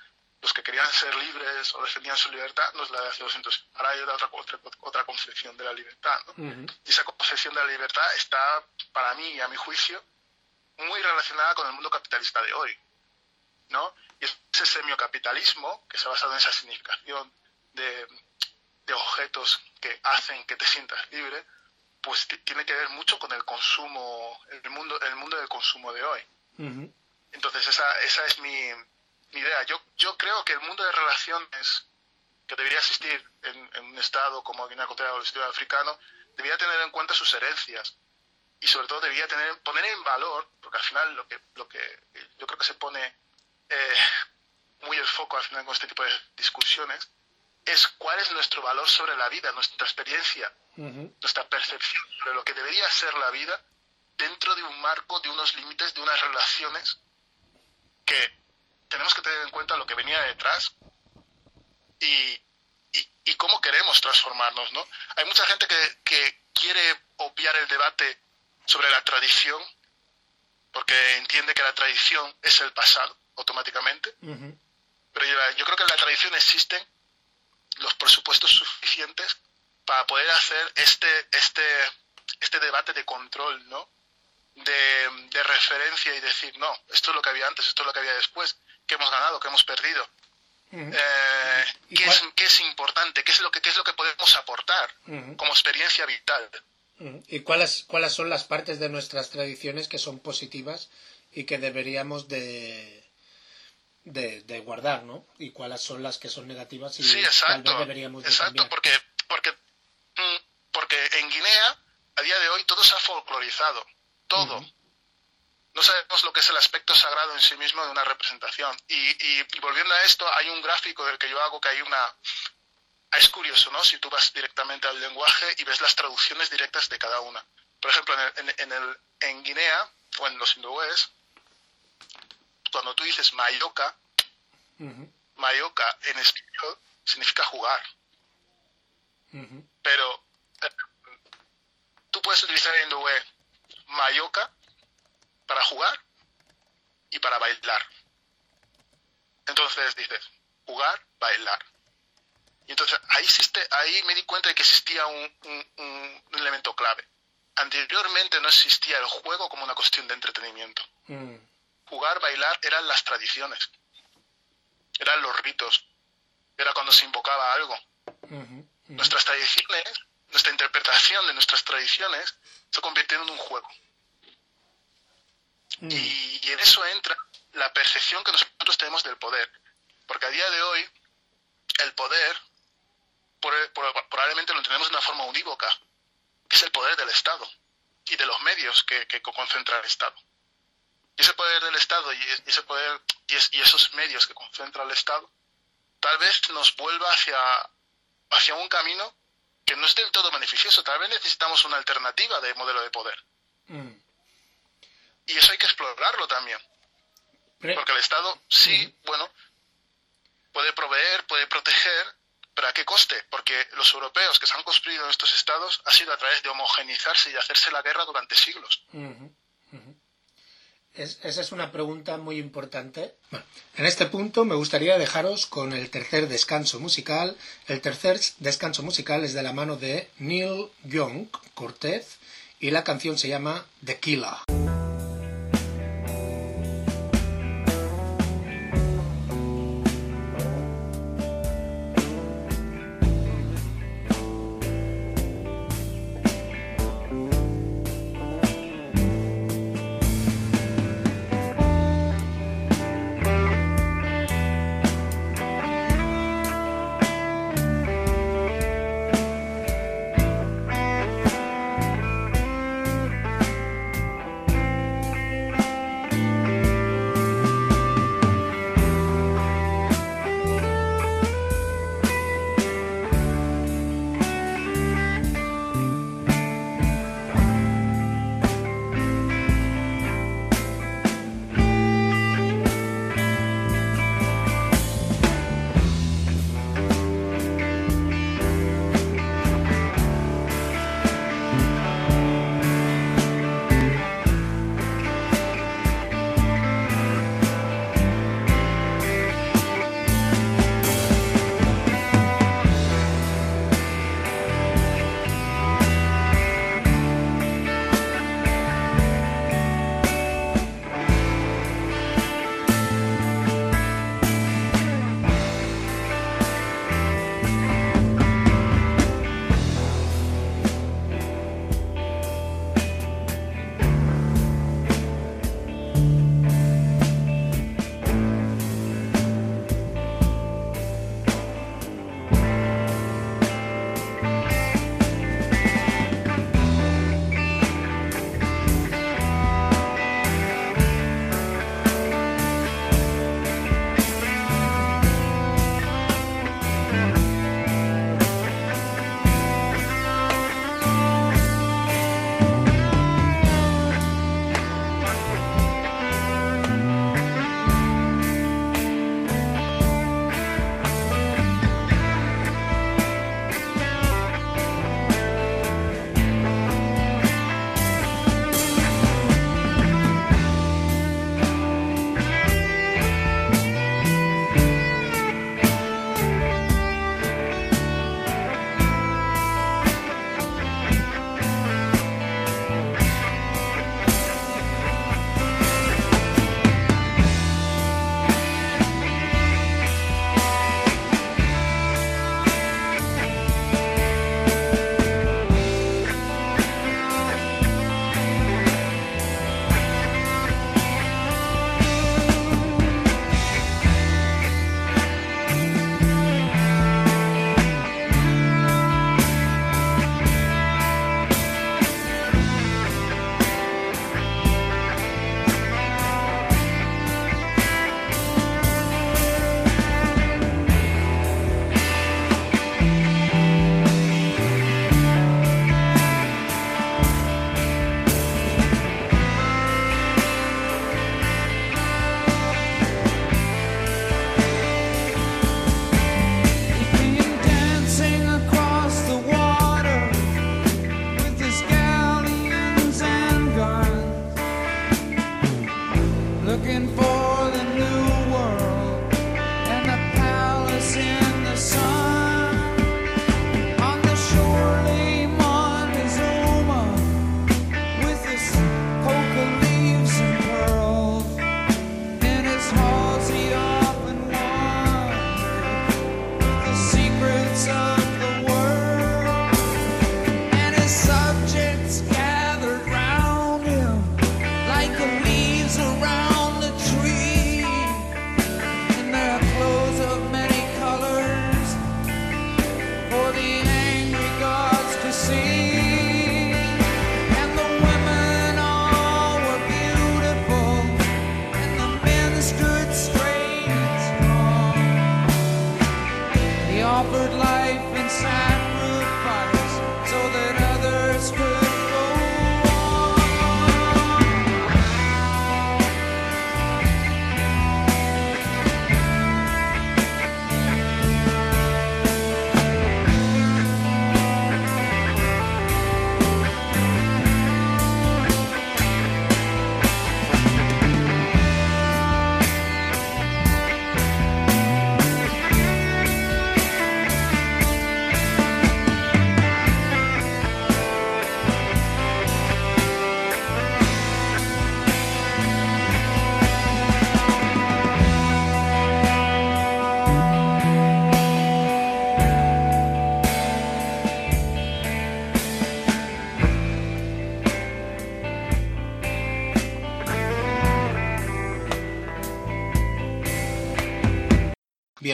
los que querían ser libres o defendían su libertad, no es la de hace 200 años. Ahora hay otra, otra, otra concepción de la libertad, ¿no? Y esa concepción de la libertad está, para mí y a mi juicio, muy relacionada con el mundo capitalista de hoy, ¿no? Y ese semiocapitalismo, que se ha basado en esa significación de, de objetos que hacen que te sientas libre, pues tiene que ver mucho con el consumo, el mundo, el mundo del consumo de hoy. Entonces esa, esa es mi, mi idea. Yo, yo creo que el mundo de relaciones que debería existir en, en un estado como Guinea Ecuatorial o el estado africano, debería tener en cuenta sus herencias y sobre todo debería tener, poner en valor, porque al final lo que, lo que yo creo que se pone eh, muy el foco al final con este tipo de discusiones, es cuál es nuestro valor sobre la vida, nuestra experiencia, nuestra percepción sobre lo que debería ser la vida dentro de un marco, de unos límites, de unas relaciones que tenemos que tener en cuenta lo que venía detrás y, y, cómo queremos transformarnos, ¿no? Hay mucha gente que, que quiere obviar el debate sobre la tradición porque entiende que la tradición es el pasado automáticamente. Pero yo, creo que en la tradición existen los presupuestos suficientes para poder hacer este, este, este debate de control, ¿no? De, referencia y decir, no, esto es lo que había antes, esto es lo que había después, qué hemos ganado, qué hemos perdido, eh, qué, es, qué, es, importante, qué es lo que, qué es lo que podemos aportar como experiencia vital. ¿Y cuáles, cuáles son las partes de nuestras tradiciones que son positivas y que deberíamos de, de, guardar, ¿no? Y cuáles son las que son negativas y sí, exacto, deberíamos exacto, porque, porque, mm, porque en Guinea a día de hoy todo se ha folclorizado, todo. No sabemos lo que es el aspecto sagrado en sí mismo de una representación. Y, y volviendo a esto, hay un gráfico del que yo hago que hay una, es curioso, ¿no? Si tú vas directamente al lenguaje y ves las traducciones directas de cada una. Por ejemplo, en, el, en, Guinea o en los hindúes, cuando tú dices mayoka, mayoka en español significa jugar. Pero eh, tú puedes utilizar en hindú mayoka para jugar y para bailar. Entonces dices, jugar, bailar. Y entonces ahí, existe, ahí me di cuenta de que existía un, un, elemento clave. Anteriormente no existía el juego como una cuestión de entretenimiento. Mm. Jugar, bailar eran las tradiciones, eran los ritos, era cuando se invocaba algo. Nuestras tradiciones, nuestra interpretación de nuestras tradiciones se convirtió en un juego. Mm. y en eso entra la percepción que nosotros tenemos del poder. Porque a día de hoy el poder probablemente lo entendemos de una forma unívoca, que es el poder del Estado y de los medios que, que concentra el Estado. Y ese poder del Estado y ese poder y, esos medios que concentra el Estado tal vez nos vuelva hacia, hacia un camino que no es del todo beneficioso. Tal vez necesitamos una alternativa de modelo de poder. Mm. Y eso hay que explorarlo también. Porque el Estado sí, bueno, puede proveer, puede proteger, ¿Pero a qué coste? Porque los europeos que se han construido en estos estados ha sido a través de homogenizarse y hacerse la guerra durante siglos. Esa es una pregunta muy importante. en este punto me gustaría dejaros con el tercer descanso musical. El tercer descanso musical es de la mano de Neil Young Cortez y la canción se llama The Killer.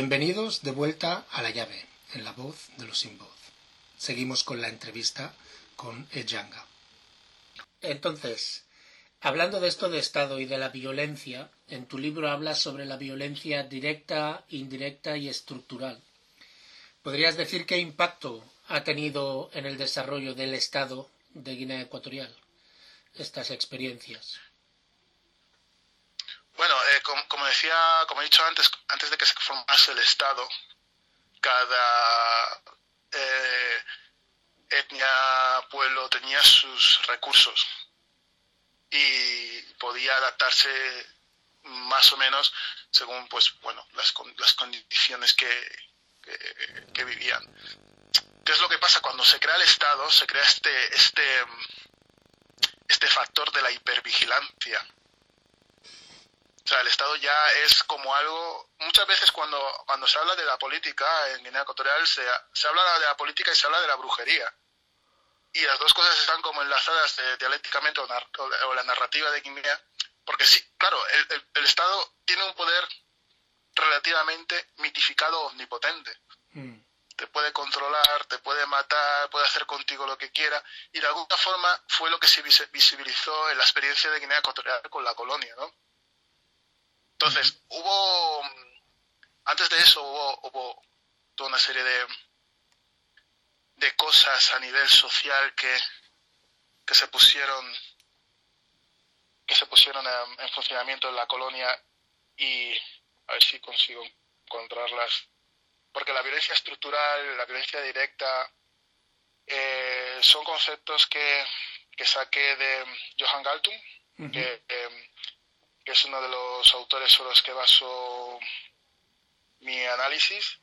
Bienvenidos de vuelta a la llave, en la voz de los sin voz. Seguimos con la entrevista con Ejanga. Entonces, hablando de esto de Estado y de la violencia, en tu libro hablas sobre la violencia directa, indirecta y estructural. ¿Podrías decir qué impacto ha tenido en el desarrollo del Estado de Guinea Ecuatorial estas experiencias? Bueno, eh, como, decía, como he dicho antes, antes de que se formase el Estado, cada eh, etnia, pueblo tenía sus recursos y podía adaptarse más o menos según, pues, bueno, las, las condiciones que, que, vivían. ¿Qué es lo que pasa cuando se crea el Estado? Se crea este, este, este factor de la hipervigilancia o sea, el Estado ya es como algo... Muchas veces cuando, cuando se habla de la política en Guinea Ecuatorial se, se habla de la política y se habla de la brujería. Y las dos cosas están como enlazadas dialécticamente o, la narrativa de Guinea. Porque sí, claro, el, el, Estado tiene un poder relativamente mitificado omnipotente. Mm. Te puede controlar, te puede matar, puede hacer contigo lo que quiera. Y de alguna forma fue lo que se visibilizó en la experiencia de Guinea Ecuatorial con la colonia, ¿no? Entonces, hubo, antes de eso hubo, toda una serie de, de cosas a nivel social que, que se pusieron que se pusieron en, funcionamiento en la colonia y a ver si consigo encontrarlas. Porque la violencia estructural la violencia directa eh, son conceptos que, que saqué de Johan Galtung que eh, que es uno de los autores sobre los que baso mi análisis.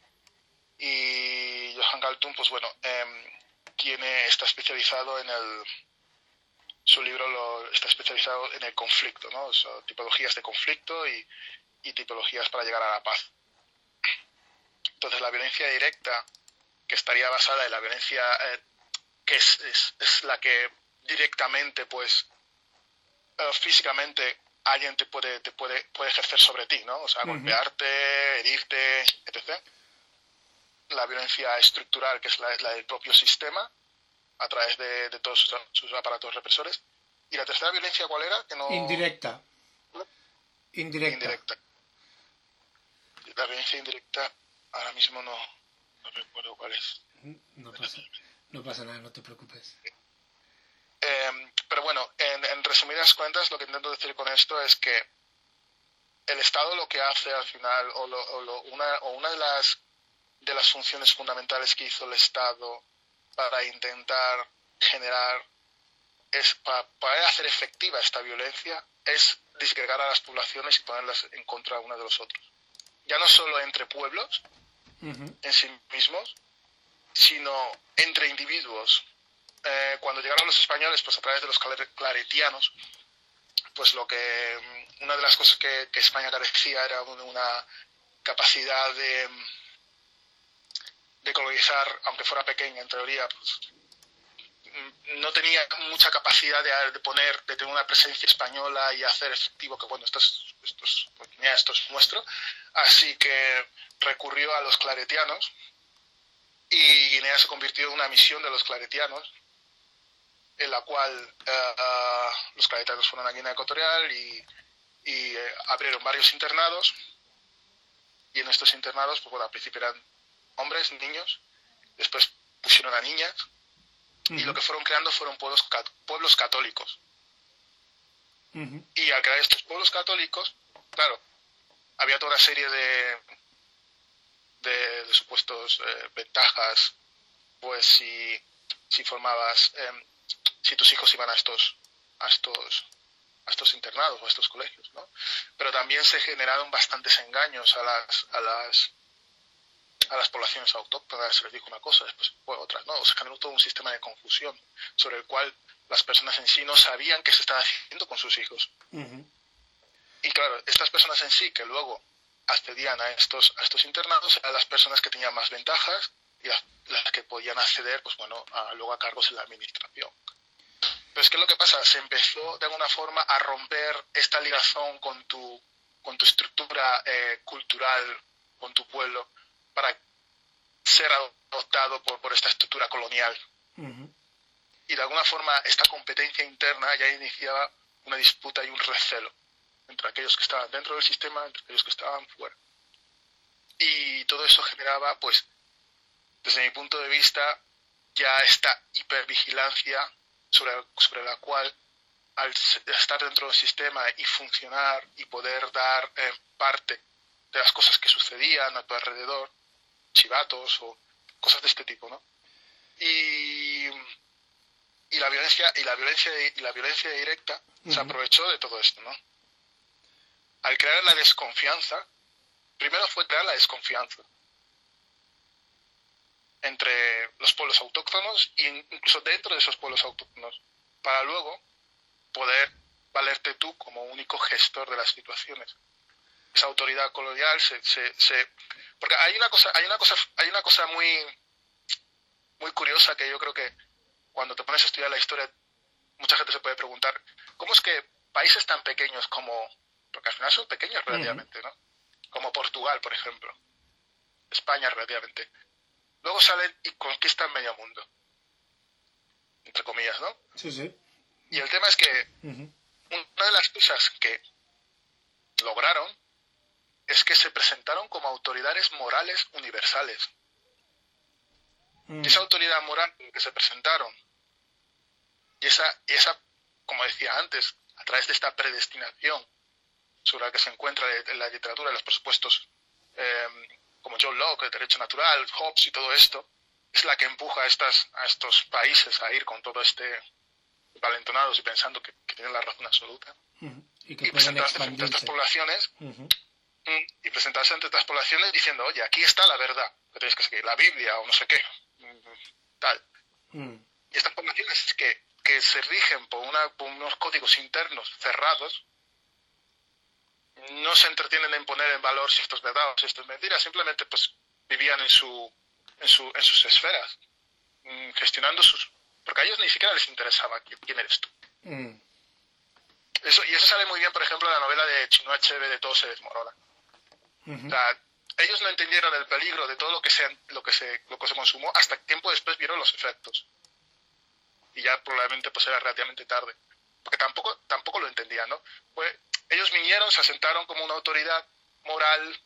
Y Johan Galtung, pues bueno, em, tiene, está especializado en el, su libro lo, está especializado en el conflicto, ¿no? tipologías de conflicto y, tipologías para llegar a la paz. Entonces la violencia directa, que estaría basada en la violencia eh, que es, es, la que directamente, pues, eh, físicamente alguien te puede, te puede, puede ejercer sobre ti, ¿no? O sea, golpearte, herirte, etc. La violencia estructural, que es la, del propio sistema, a través de, todos sus, aparatos represores. ¿Y la tercera violencia cuál era? Que no... Indirecta. Indirecta. Indirecta. La violencia indirecta ahora mismo no, no recuerdo cuál es. No pasa, no pasa nada, no te preocupes. Em, pero bueno, en, resumidas cuentas, lo que intento decir con esto es que el Estado lo que hace al final, o, una, o una de, las, de las funciones fundamentales que hizo el Estado para intentar generar, es para poder hacer efectiva esta violencia, es disgregar a las poblaciones y ponerlas en contra una de los otros. Ya no solo entre pueblos en sí mismos, sino entre individuos eh, cuando llegaron los españoles, pues a través de los claretianos, pues lo que mm, una de las cosas que, España carecía era una capacidad de, de colonizar, aunque fuera pequeña en teoría, pues, mm, no tenía mucha capacidad de, poner, de tener una presencia española y hacer efectivo que, bueno, esto es, esto es, pues, esto es nuestro. Así que recurrió a los claretianos y Guinea se convirtió en una misión de los claretianos en la cual eh, eh, los claretianos fueron a Guinea Ecuatorial y, eh, abrieron varios internados. Y en estos internados, pues bueno, al principio eran hombres, niños, después pusieron a niñas, y lo que fueron creando fueron pueblos, pueblos católicos. Y al crear estos pueblos católicos, claro, había toda una serie de, de, supuestos ventajas, pues si, si formabas em, si tus hijos iban a estos, a estos, a estos internados o a estos colegios, ¿no? Pero también se generaron bastantes engaños a las, a las, a las poblaciones autóctonas, se les dijo una cosa, después otra, ¿no? O se generó todo un sistema de confusión sobre el cual las personas en sí no sabían qué se estaba haciendo con sus hijos. Y claro, estas personas en sí que luego accedían a estos, a estos internados eran las personas que tenían más ventajas y las, las que podían acceder, pues bueno, a, luego a cargos en la administración. Pero es que lo que pasa, se empezó de alguna forma a romper esta ligación con tu, con tu estructura eh, cultural con tu pueblo para ser adoptado por, por esta estructura colonial. Y de alguna forma esta competencia interna ya iniciaba una disputa y un recelo entre aquellos que estaban dentro del sistema, entre aquellos que estaban fuera. Y todo eso generaba, pues, desde mi punto de vista, ya esta hipervigilancia sobre, sobre la cual al estar dentro del sistema y funcionar y poder dar eh, parte de las cosas que sucedían a tu alrededor, chivatos o cosas de este tipo, ¿no? Y, y la violencia y la violencia y la violencia directa se aprovechó de todo esto, ¿no? Al crear la desconfianza, primero fue crear la desconfianza entre los pueblos autóctonos e incluso dentro de esos pueblos autóctonos, para luego poder valerte tú como único gestor de las situaciones. Esa autoridad colonial se, se, porque hay una cosa, hay una cosa, hay una cosa muy, muy curiosa que yo creo que cuando te pones a estudiar la historia, mucha gente se puede preguntar, ¿cómo es que países tan pequeños como, porque al final son pequeños relativamente, ¿no? Como Portugal, por ejemplo, España relativamente, luego salen y conquistan medio mundo, entre comillas, ¿no? Sí, sí. Y el tema es que una de las cosas que lograron es que se presentaron como autoridades morales universales. Mm. esa autoridad moral que se presentaron y esa, esa, como decía antes, a través de esta predestinación sobre la que se encuentra en la literatura de los presupuestos em, como John Locke, el derecho natural, Hobbes y todo esto, es la que empuja a, estas, a estos países a ir con todo este valentonados y pensando que, tienen la razón absoluta. Y que presentarse ante estas poblaciones y presentarse ante estas poblaciones diciendo, oye, aquí está la verdad, que tenéis que seguir, la Biblia o no sé qué, mm, tal. Y estas poblaciones que, que se rigen por, una, por unos códigos internos cerrados, no se entretienen en poner en valor si esto es verdad o si esto es mentira, simplemente pues vivían en su en, su, en sus esferas, gestionando sus porque a ellos ni siquiera les interesaba quién eres tú. Mm. Eso, y eso sale muy bien, por ejemplo, en la novela de Chino Achebe de Todo se desmorona. o sea, ellos no entendieron el peligro de todo lo que se, lo que se, lo que se consumó hasta tiempo después vieron los efectos. Y ya probablemente pues era relativamente tarde. Porque tampoco, tampoco lo entendían, ¿no? Pues ellos vinieron, se asentaron como una autoridad moral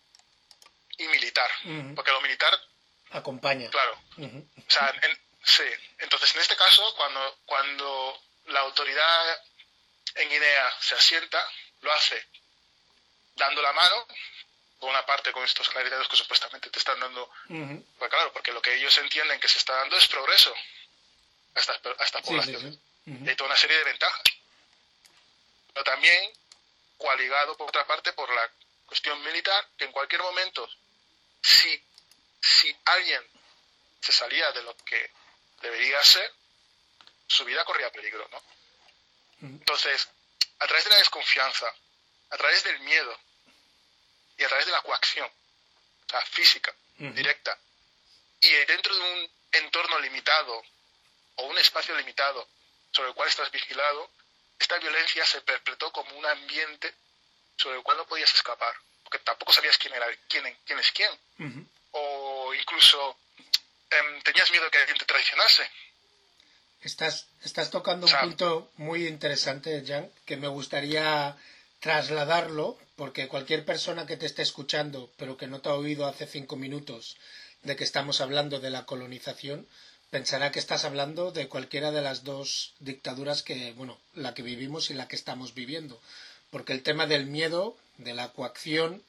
y militar. Porque lo militar... Acompaña. Claro. O sea, en, Sí, entonces en este caso, cuando, cuando la autoridad en Guinea se asienta, lo hace dando la mano, por una parte con estos claridades que supuestamente te están dando, pues claro, porque lo que ellos entienden que se está dando es progreso a estas, a poblaciones. Y hay toda una serie de ventajas. Pero también coaligado, por otra parte, por la cuestión militar, que en cualquier momento, si, si alguien se salía de lo que debería ser, su vida corría peligro, ¿no? Entonces, a través de la desconfianza, a través del miedo y a través de la coacción, o sea, física, directa, y dentro de un entorno limitado o un espacio limitado sobre el cual estás vigilado, esta violencia se perpetró como un ambiente sobre el cual no podías escapar, porque tampoco sabías quién era quién, quién es quién, o incluso Em, tenías miedo que alguien te traicionase. Estás, estás tocando un punto muy interesante, Jan, que me gustaría trasladarlo, porque cualquier persona que te esté escuchando, pero que no te ha oído hace cinco minutos de que estamos hablando de la colonización, pensará que estás hablando de cualquiera de las dos dictaduras que, bueno, la que vivimos y la que estamos viviendo. Porque el tema del miedo, de la coacción,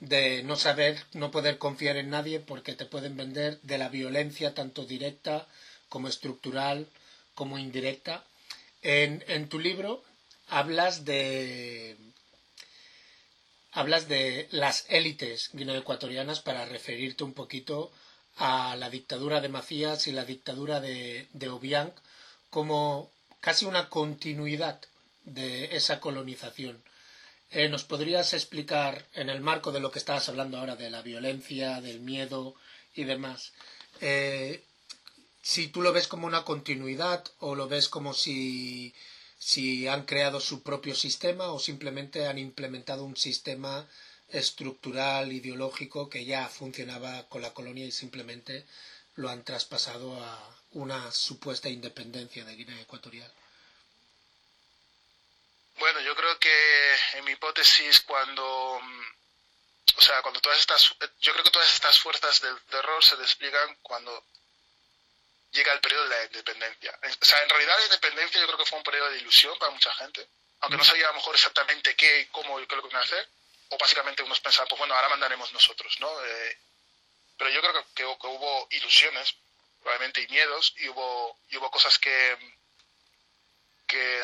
de no saber, no poder confiar en nadie porque te pueden vender de la violencia tanto directa como estructural como indirecta. En, en tu libro hablas de hablas de las élites guineoecuatorianas para referirte un poquito a la dictadura de Macías y la dictadura de, de Obiang como casi una continuidad de esa colonización. Eh, ¿Nos podrías explicar, en el marco de lo que estabas hablando ahora, de la violencia, del miedo y demás, eh, si tú lo ves como una continuidad o lo ves como si, si han creado su propio sistema o simplemente han implementado un sistema estructural, ideológico que ya funcionaba con la colonia y simplemente lo han traspasado a una supuesta independencia de Guinea Ecuatorial. Bueno, yo creo que en mi hipótesis cuando mm, o sea, cuando todas estas yo creo que todas estas fuerzas del terror se despliegan cuando llega el periodo de la independencia. O sea, en realidad la independencia yo creo que fue un periodo de ilusión para mucha gente, aunque no sabía a lo mejor exactamente qué, cómo y qué es lo que iban a hacer, o básicamente unos pensaban, pues bueno, ahora mandaremos nosotros, ¿no? Eh, pero yo creo que, hubo ilusiones, probablemente, y miedos, y hubo, y hubo cosas que, que,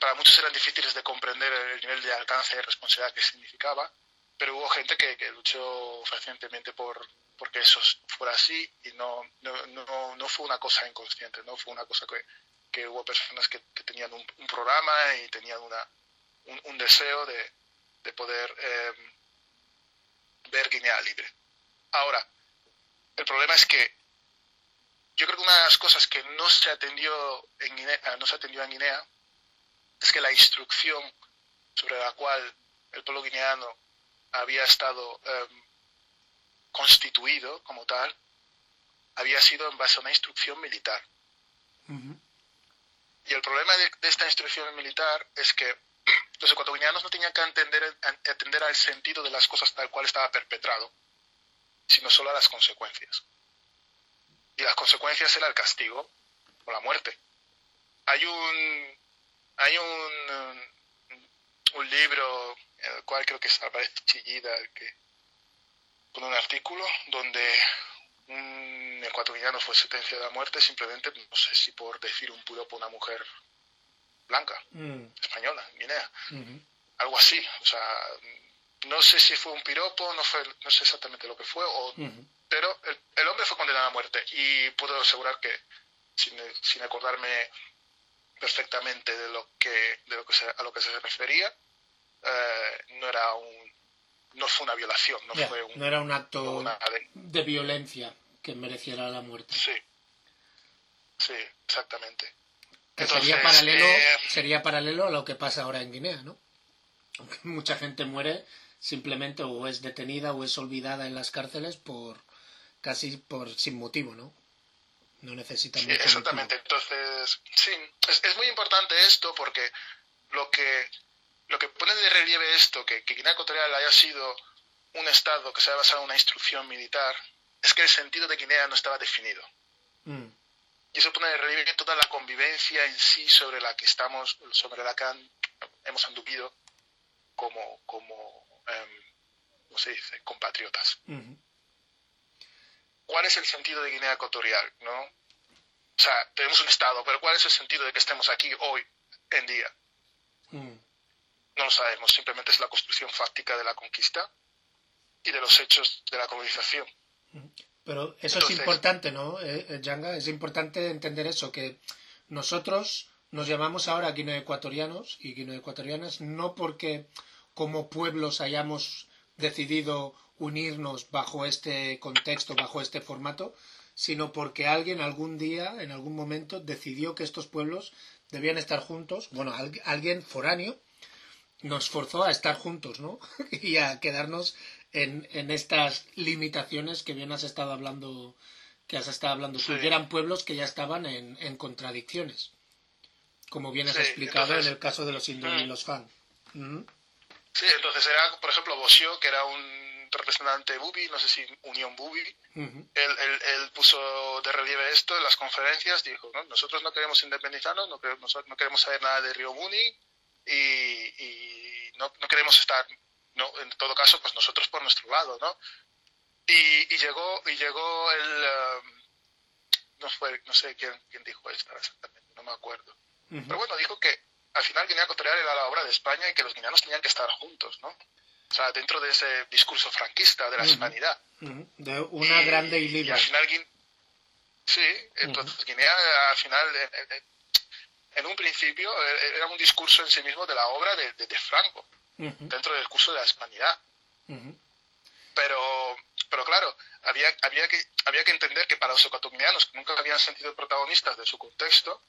para muchos eran difíciles de comprender el nivel de alcance y responsabilidad que significaba, pero hubo gente que, luchó fehacientemente por, porque eso fuera así y no, no, no, no, fue una cosa inconsciente, no fue una cosa que, que hubo personas que, que tenían un, programa y tenían una, un, un deseo de, de poder eh, ver Guinea libre. Ahora, el problema es que yo creo que una de las cosas que no se atendió en Guinea, no se atendió en Guinea es que la instrucción sobre la cual el pueblo guineano había estado eh, constituido como tal había sido en base a una instrucción militar. Uh -huh. Y el problema de, de, esta instrucción militar es que los ecuatorianos no tenían que entender, atender al sentido de las cosas tal cual estaba perpetrado, sino solo a las consecuencias. Y las consecuencias era el castigo o la muerte. Hay un, hay un, un libro en el cual creo que aparece Chillida, que con un artículo donde un ecuatoriano fue sentenciado a muerte simplemente, no sé si por decir un puro por una mujer blanca, mm. española, Guinea. Uh -huh. Algo así. O sea, no sé si fue un piropo, no, fue, no sé exactamente lo que fue, o, uh -huh. pero el, el, hombre fue condenado a muerte y puedo asegurar que, sin, sin acordarme perfectamente de lo que, de lo que se, a lo que se refería, eh, no era un no fue una violación, no yeah, fue un, no era un acto una de... de... violencia que mereciera la muerte. Sí, sí, exactamente. Que Entonces, sería paralelo, eh... sería paralelo a lo que pasa ahora en Guinea, ¿no? Aunque mucha gente muere simplemente o es detenida o es olvidada en las cárceles por casi por sin motivo, ¿no? No necesitan sí, exactamente. Motivo. Entonces, sí, es, es, muy importante esto porque lo que lo que pone de relieve esto, que, que Guinea Ecuatorial haya sido un Estado que se haya basado en una instrucción militar, es que el sentido de Guinea no estaba definido. Mm. Y eso pone de relieve toda la convivencia en sí sobre la que estamos, sobre la que han, hemos anduvido como, como eh, ¿cómo se dice?, compatriotas. ¿Cuál es el sentido de Guinea Ecuatorial? ¿no? O sea, tenemos un Estado, pero ¿cuál es el sentido de que estemos aquí hoy en día? No lo sabemos, simplemente es la construcción fáctica de la conquista y de los hechos de la colonización. Pero eso Entonces, es importante, ¿no, eh, Yanga? Es importante entender eso, que nosotros nos llamamos ahora guineoecuatorianos y guineoecuatorianas no porque como pueblos hayamos decidido unirnos bajo este contexto, bajo este formato, sino porque alguien algún día, en algún momento, decidió que estos pueblos debían estar juntos, bueno, alguien foráneo, nos forzó a estar juntos, ¿no? y a quedarnos en, en, estas limitaciones que bien has estado hablando, que has estado hablando sí. que eran pueblos que ya estaban en, en contradicciones, como bien has sí, explicado entonces, en el caso de los hindú y los fan. ¿Mm? Sí, entonces era, por ejemplo, Bosio, que era un representante Bubi, no sé si Unión Bubi, uh -huh. él, él, él, puso de relieve esto en las conferencias, dijo, ¿no? nosotros no queremos independizarnos, no queremos, no queremos saber nada de Río Muni, y, y no, no, queremos estar, no, en todo caso, pues nosotros por nuestro lado, ¿no? Y, y llegó, y llegó el, um, no fue, no sé quién, quién dijo esto exactamente, no me acuerdo. Uh -huh. Pero bueno, dijo que al final Guinea Ecuatorial era la obra de España y que los guineanos tenían que estar juntos, ¿no? O sea, dentro de ese discurso franquista de la uh -huh. hispanidad. Uh -huh. De una y, grande y libre. Y al final, sí, entonces Guinea al final, en un principio, eh, era un discurso en sí mismo de la obra de, de, de Franco, dentro del discurso de la hispanidad. Pero, pero claro, había, había, que, había que entender que para los ecuatorianos que nunca habían sentido protagonistas de su contexto,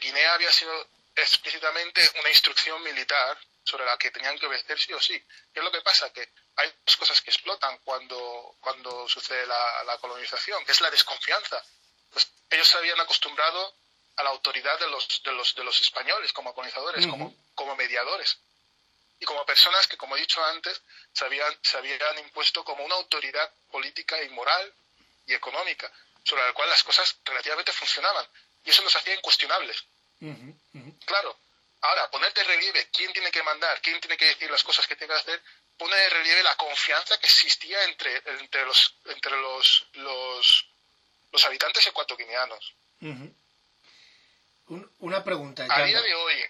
Guinea había sido explícitamente una instrucción militar sobre la que tenían que obedecer sí o sí. ¿Qué es lo que pasa? Que hay dos cosas que explotan cuando, cuando sucede la, colonización, que es la desconfianza. Pues ellos se habían acostumbrado a la autoridad de los, de los, de los españoles como colonizadores, como, como mediadores. Y como personas que, como he dicho antes, se habían, se habían impuesto como una autoridad política y moral y económica, sobre la cual las cosas relativamente funcionaban. Y eso los hacía incuestionables. Claro, ahora, poner de relieve quién tiene que mandar, quién tiene que decir las cosas que tiene que hacer, pone de relieve la confianza que existía entre, entre, los, entre los, los, los habitantes ecuatoguineanos. una pregunta. A día de hoy.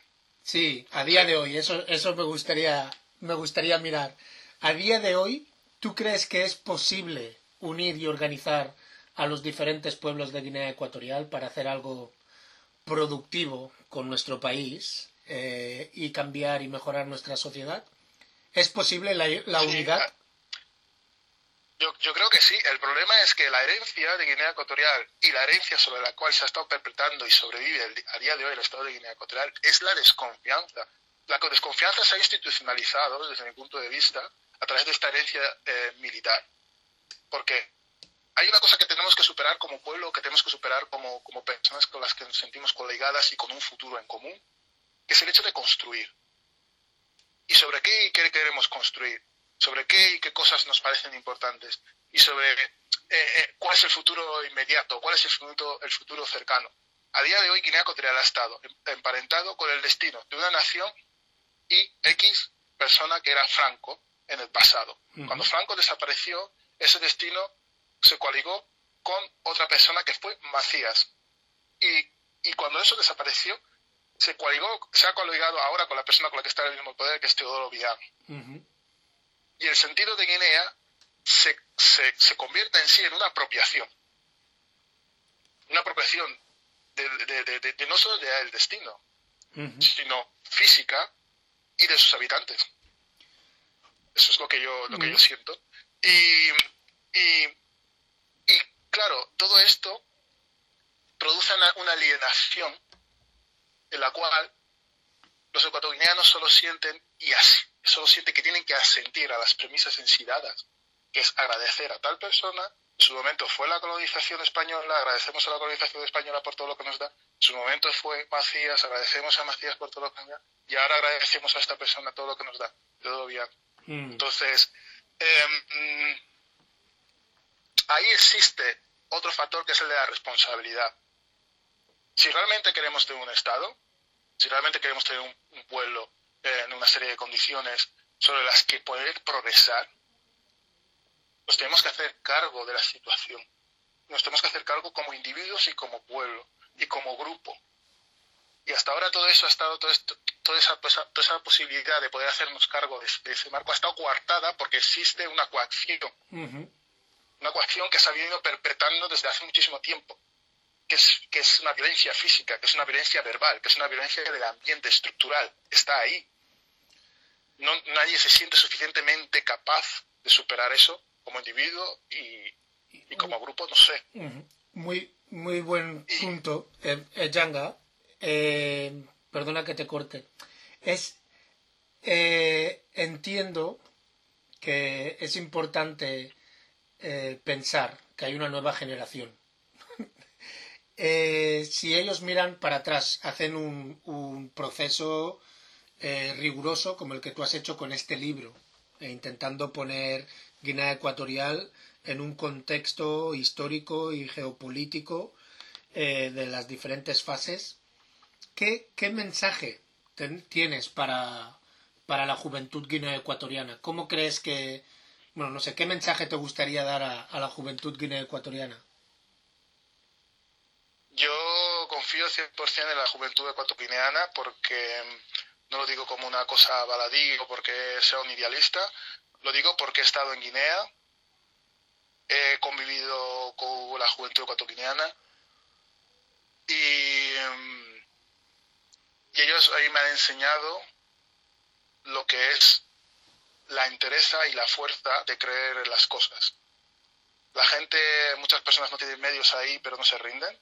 Sí, a día de hoy, eso, eso me gustaría, me gustaría mirar. A día de hoy, ¿tú crees que es posible unir y organizar a los diferentes pueblos de Guinea Ecuatorial para hacer algo productivo con nuestro país eh, y cambiar y mejorar nuestra sociedad? ¿Es posible la, unidad? Yo, yo, creo que sí. El problema es que la herencia de Guinea Ecuatorial y la herencia sobre la cual se ha estado perpetrando y sobrevive a día de hoy el Estado de Guinea Ecuatorial es la desconfianza. La desconfianza se ha institucionalizado, desde mi punto de vista, a través de esta herencia eh, militar. Porque hay una cosa que tenemos que superar como pueblo, que tenemos que superar como, como personas con las que nos sentimos colegadas y con un futuro en común, que es el hecho de construir. ¿Y sobre qué queremos construir? ¿Sobre qué y qué cosas nos parecen importantes? Y sobre eh, eh, cuál es el futuro inmediato, cuál es el futuro, el futuro cercano. A día de hoy Guinea Ecuatorial ha estado emparentado con el destino de una nación y X persona que era Franco en el pasado. Cuando Franco desapareció, ese destino se coaligó con otra persona que fue Macías. Y, y cuando eso desapareció, se coaligó, se ha coaligado ahora con la persona con la que está en el mismo poder, que es Teodoro Villano. Y el sentido de Guinea se, se, convierte en sí en una apropiación. Una apropiación de, no solo del destino, sino física y de sus habitantes. Eso es lo que yo, lo que yo siento. Y, y, claro, todo esto produce una, alienación en la cual los ecuatorianos solo sienten y así, solo sienten que tienen que asentir a las premisas en sí dadas, que es agradecer a tal persona. En su momento fue la colonización española, agradecemos a la colonización española por todo lo que nos da. En su momento fue Macías, agradecemos a Macías por todo lo que nos da. Y ahora agradecemos a esta persona todo lo que nos da. Todo bien. Mm. Entonces, em, ahí existe otro factor que es el de la responsabilidad. Si realmente queremos tener un Estado, si realmente queremos tener un, pueblo en una serie de condiciones sobre las que poder progresar, nos tenemos que hacer cargo de la situación. Nos tenemos que hacer cargo como individuos y como pueblo y como grupo. Y hasta ahora todo eso ha estado, todo esto, toda, esa, toda esa posibilidad de poder hacernos cargo de, ese marco ha estado coartada porque existe una coacción. Una coacción que se ha venido perpetrando desde hace muchísimo tiempo que es, que es una violencia física, que es una violencia verbal, que es una violencia del ambiente estructural, está ahí. No, nadie se siente suficientemente capaz de superar eso como individuo y, como grupo, no sé. Muy, muy buen punto, eh, eh Yanga. Eh, perdona que te corte. Es, eh, entiendo que es importante pensar que hay una nueva generación eh, si ellos miran para atrás, hacen un, proceso eh, riguroso como el que tú has hecho con este libro, e intentando poner Guinea Ecuatorial en un contexto histórico y geopolítico eh, de las diferentes fases, ¿qué, mensaje tienes para, para la juventud guinea ecuatoriana? ¿Cómo crees que, bueno, no sé, qué mensaje te gustaría dar a la juventud guinea ecuatoriana? Yo confío 100% en la juventud ecuatoguineana porque no lo digo como una cosa baladí o porque sea un idealista, lo digo porque he estado en Guinea, he convivido con la juventud ecuatoguineana y, mm, y ellos ahí me han enseñado lo que es la interesa y la fuerza de creer en las cosas. La gente, muchas personas no tienen medios ahí, pero no se rinden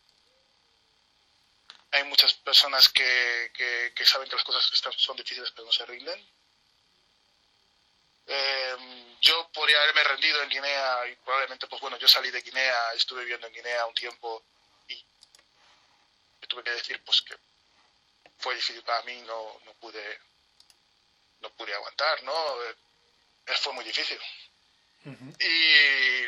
hay muchas personas que, que, saben que las cosas están, son difíciles pero no se rinden. Eh, yo podría haberme rendido en Guinea y probablemente, pues bueno, yo salí de Guinea, estuve viviendo en Guinea un tiempo y tuve que decir pues que fue difícil para mí, no, no pude no pude aguantar, ¿no? Eh, fue muy difícil. Y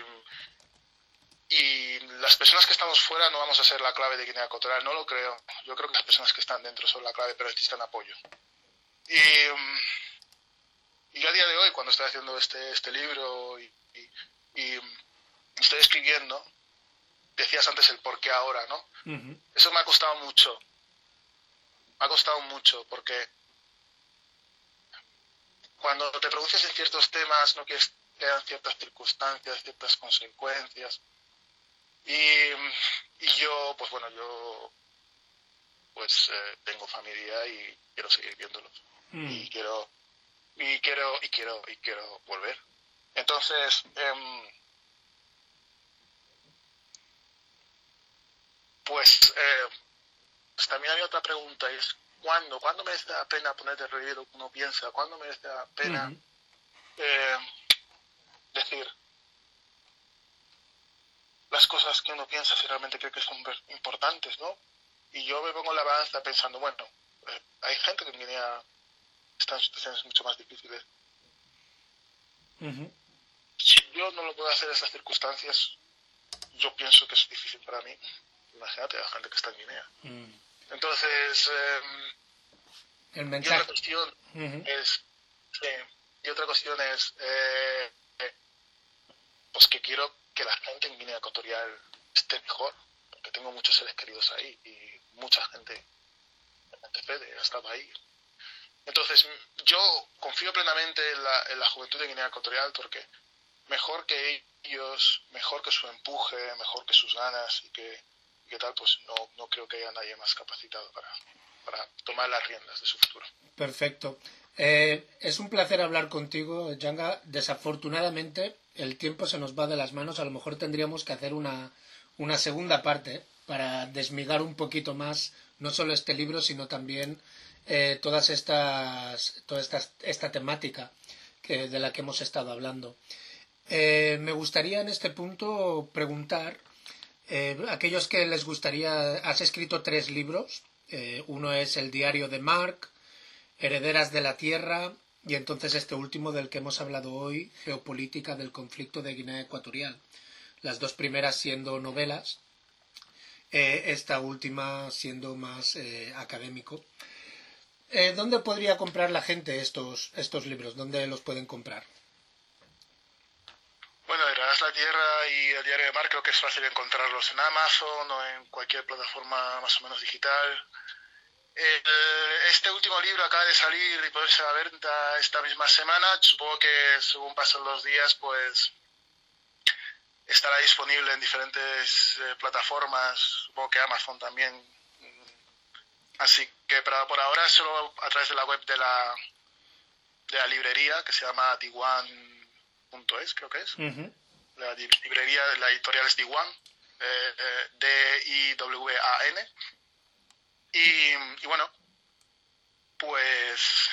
y las personas que estamos fuera no vamos a ser la clave de Guinea Ecuatorial, no lo creo. Yo creo que las personas que están dentro son la clave, pero necesitan apoyo. Y, mm, y a día de hoy, cuando estoy haciendo este, este libro y, y, estoy escribiendo, decías antes el por qué ahora, ¿no? Eso me ha costado mucho. Me ha costado mucho porque cuando te pronuncias en ciertos temas no quieres que ciertas circunstancias, ciertas consecuencias. Y, y yo, pues bueno, yo pues eh, tengo familia y quiero seguir viéndolos. Mm. Y quiero y quiero y quiero y quiero volver. Entonces, eh, pues, eh, pues, también hay otra pregunta es ¿cuándo? ¿Cuándo merece la pena poner de relieve lo que uno piensa? ¿Cuándo merece la pena eh, decir las cosas que uno piensa si realmente cree que son importantes, ¿no? Y yo me pongo la balanza pensando, bueno, eh, hay gente que en Guinea está en situaciones mucho más difíciles. Si yo no lo puedo hacer en esas circunstancias, yo pienso que es difícil para mí. Imagínate la gente que está en Guinea. Mm. Entonces, em, el mensaje. Y otra cuestión es, y otra cuestión es, eh, pues que quiero que la gente en Guinea Ecuatorial esté mejor, porque tengo muchos seres queridos ahí y mucha gente ha estado ahí. Entonces, yo confío plenamente en la, en la juventud de Guinea Ecuatorial porque mejor que ellos, mejor que su empuje, mejor que sus ganas y que, y tal, pues no, no creo que haya nadie más capacitado para, para tomar las riendas de su futuro. Perfecto. Eh, es un placer hablar contigo, Yanga. Desafortunadamente, el tiempo se nos va de las manos. A lo mejor tendríamos que hacer una, una segunda parte para desmigar un poquito más no solo este libro, sino también eh, todas estas, toda esta, esta temática que, de la que hemos estado hablando. Eh, me gustaría en este punto preguntar, eh, aquellos que les gustaría, has escrito tres libros, eh, uno es El diario de Mark, Herederas de la Tierra y entonces este último del que hemos hablado hoy, Geopolítica del conflicto de Guinea Ecuatorial. Las dos primeras siendo novelas, eh, esta última siendo más eh, académico. Eh, ¿Dónde podría comprar la gente estos, estos libros? ¿Dónde los pueden comprar? Bueno, de la Tierra y el diario de Mar creo que es fácil encontrarlos en Amazon o en cualquier plataforma más o menos digital este último libro acaba de salir y poderse a la venta esta misma semana. Supongo que según pasan los días, pues estará disponible en diferentes eh, plataformas, supongo que Amazon también. Así que pero por ahora solo a través de la web de la, de la librería que se llama diwan.es, creo que es. La librería de la editorial es Diwan, eh, eh, D-I-W-A-N. Y, bueno, pues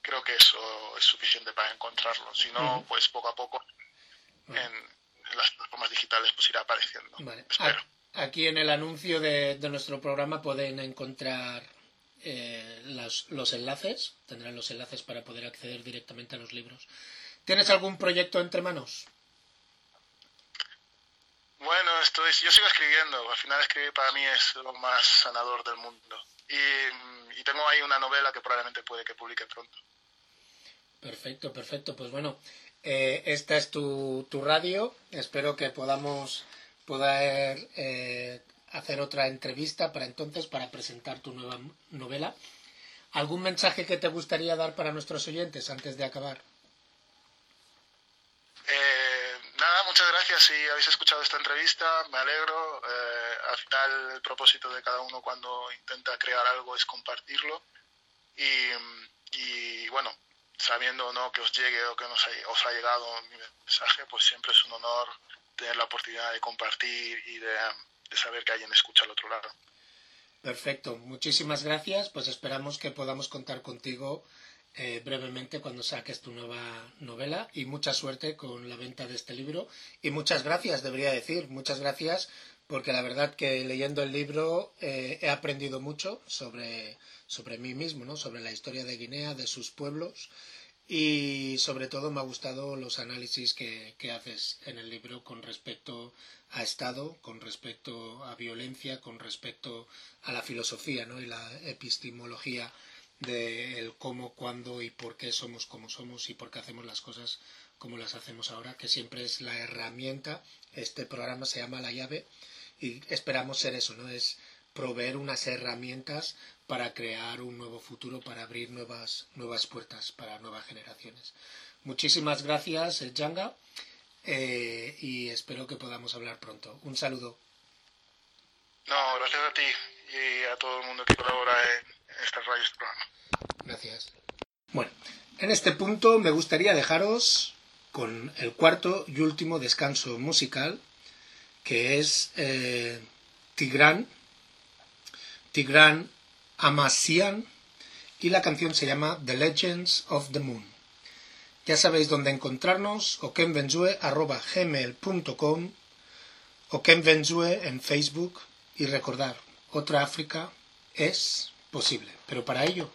creo que eso es suficiente para encontrarlo. Si no, pues poco a poco en, las plataformas digitales pues irá apareciendo. Espero. Aquí en el anuncio de, nuestro programa pueden encontrar eh, los enlaces, tendrán los enlaces para poder acceder directamente a los libros. ¿Tienes algún proyecto entre manos? Bueno, estoy, yo sigo escribiendo. Al final escribir para mí es lo más sanador del mundo. Y, tengo ahí una novela que probablemente puede que publique pronto. Perfecto, perfecto. Pues bueno, eh, esta es tu, tu, radio. Espero que podamos poder eh, hacer otra entrevista para entonces, para presentar tu nueva novela. ¿Algún mensaje que te gustaría dar para nuestros oyentes antes de acabar? Muchas gracias si habéis escuchado esta entrevista, me alegro. Eh, al final el propósito de cada uno cuando intenta crear algo es compartirlo. Y, bueno, sabiendo no que os llegue o que nos os ha llegado mi mensaje, pues siempre es un honor tener la oportunidad de compartir y de saber que alguien escucha al otro lado. Perfecto, muchísimas gracias. Pues esperamos que podamos contar contigo eh, brevemente cuando saques tu nueva novela y mucha suerte con la venta de este libro y muchas gracias, debería decir, muchas gracias porque la verdad que leyendo el libro eh, he aprendido mucho sobre, sobre mí mismo, ¿no? sobre la historia de Guinea, de sus pueblos y sobre todo me ha gustado los análisis que, que haces en el libro con respecto a Estado, con respecto a violencia, con respecto a la filosofía ¿no? y la epistemología del cómo, cuándo y por qué somos como somos y por qué hacemos las cosas como las hacemos ahora, que siempre es la herramienta. Este programa se llama La llave y esperamos ser eso, ¿no? Es proveer unas herramientas para crear un nuevo futuro, para abrir nuevas, nuevas puertas para nuevas generaciones. Muchísimas gracias, Janga, eh, y espero que podamos hablar pronto. Un saludo. No, gracias a ti y a todo el mundo que colabora Gracias. Bueno, en este punto me gustaría dejaros con el cuarto y último descanso musical que es eh, Tigran, Tigran Amasian, y la canción se llama The Legends of the Moon. Ya sabéis dónde encontrarnos, okenvenzue.gmail.com, okenvenzue en Facebook, y recordar, otra África es posible. Pero para ello,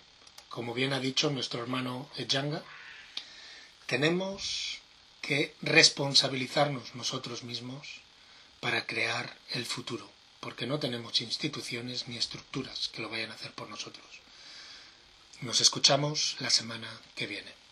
como bien ha dicho nuestro hermano Ejanga, tenemos que responsabilizarnos nosotros mismos para crear el futuro, porque no tenemos instituciones ni estructuras que lo vayan a hacer por nosotros. Nos escuchamos la semana que viene.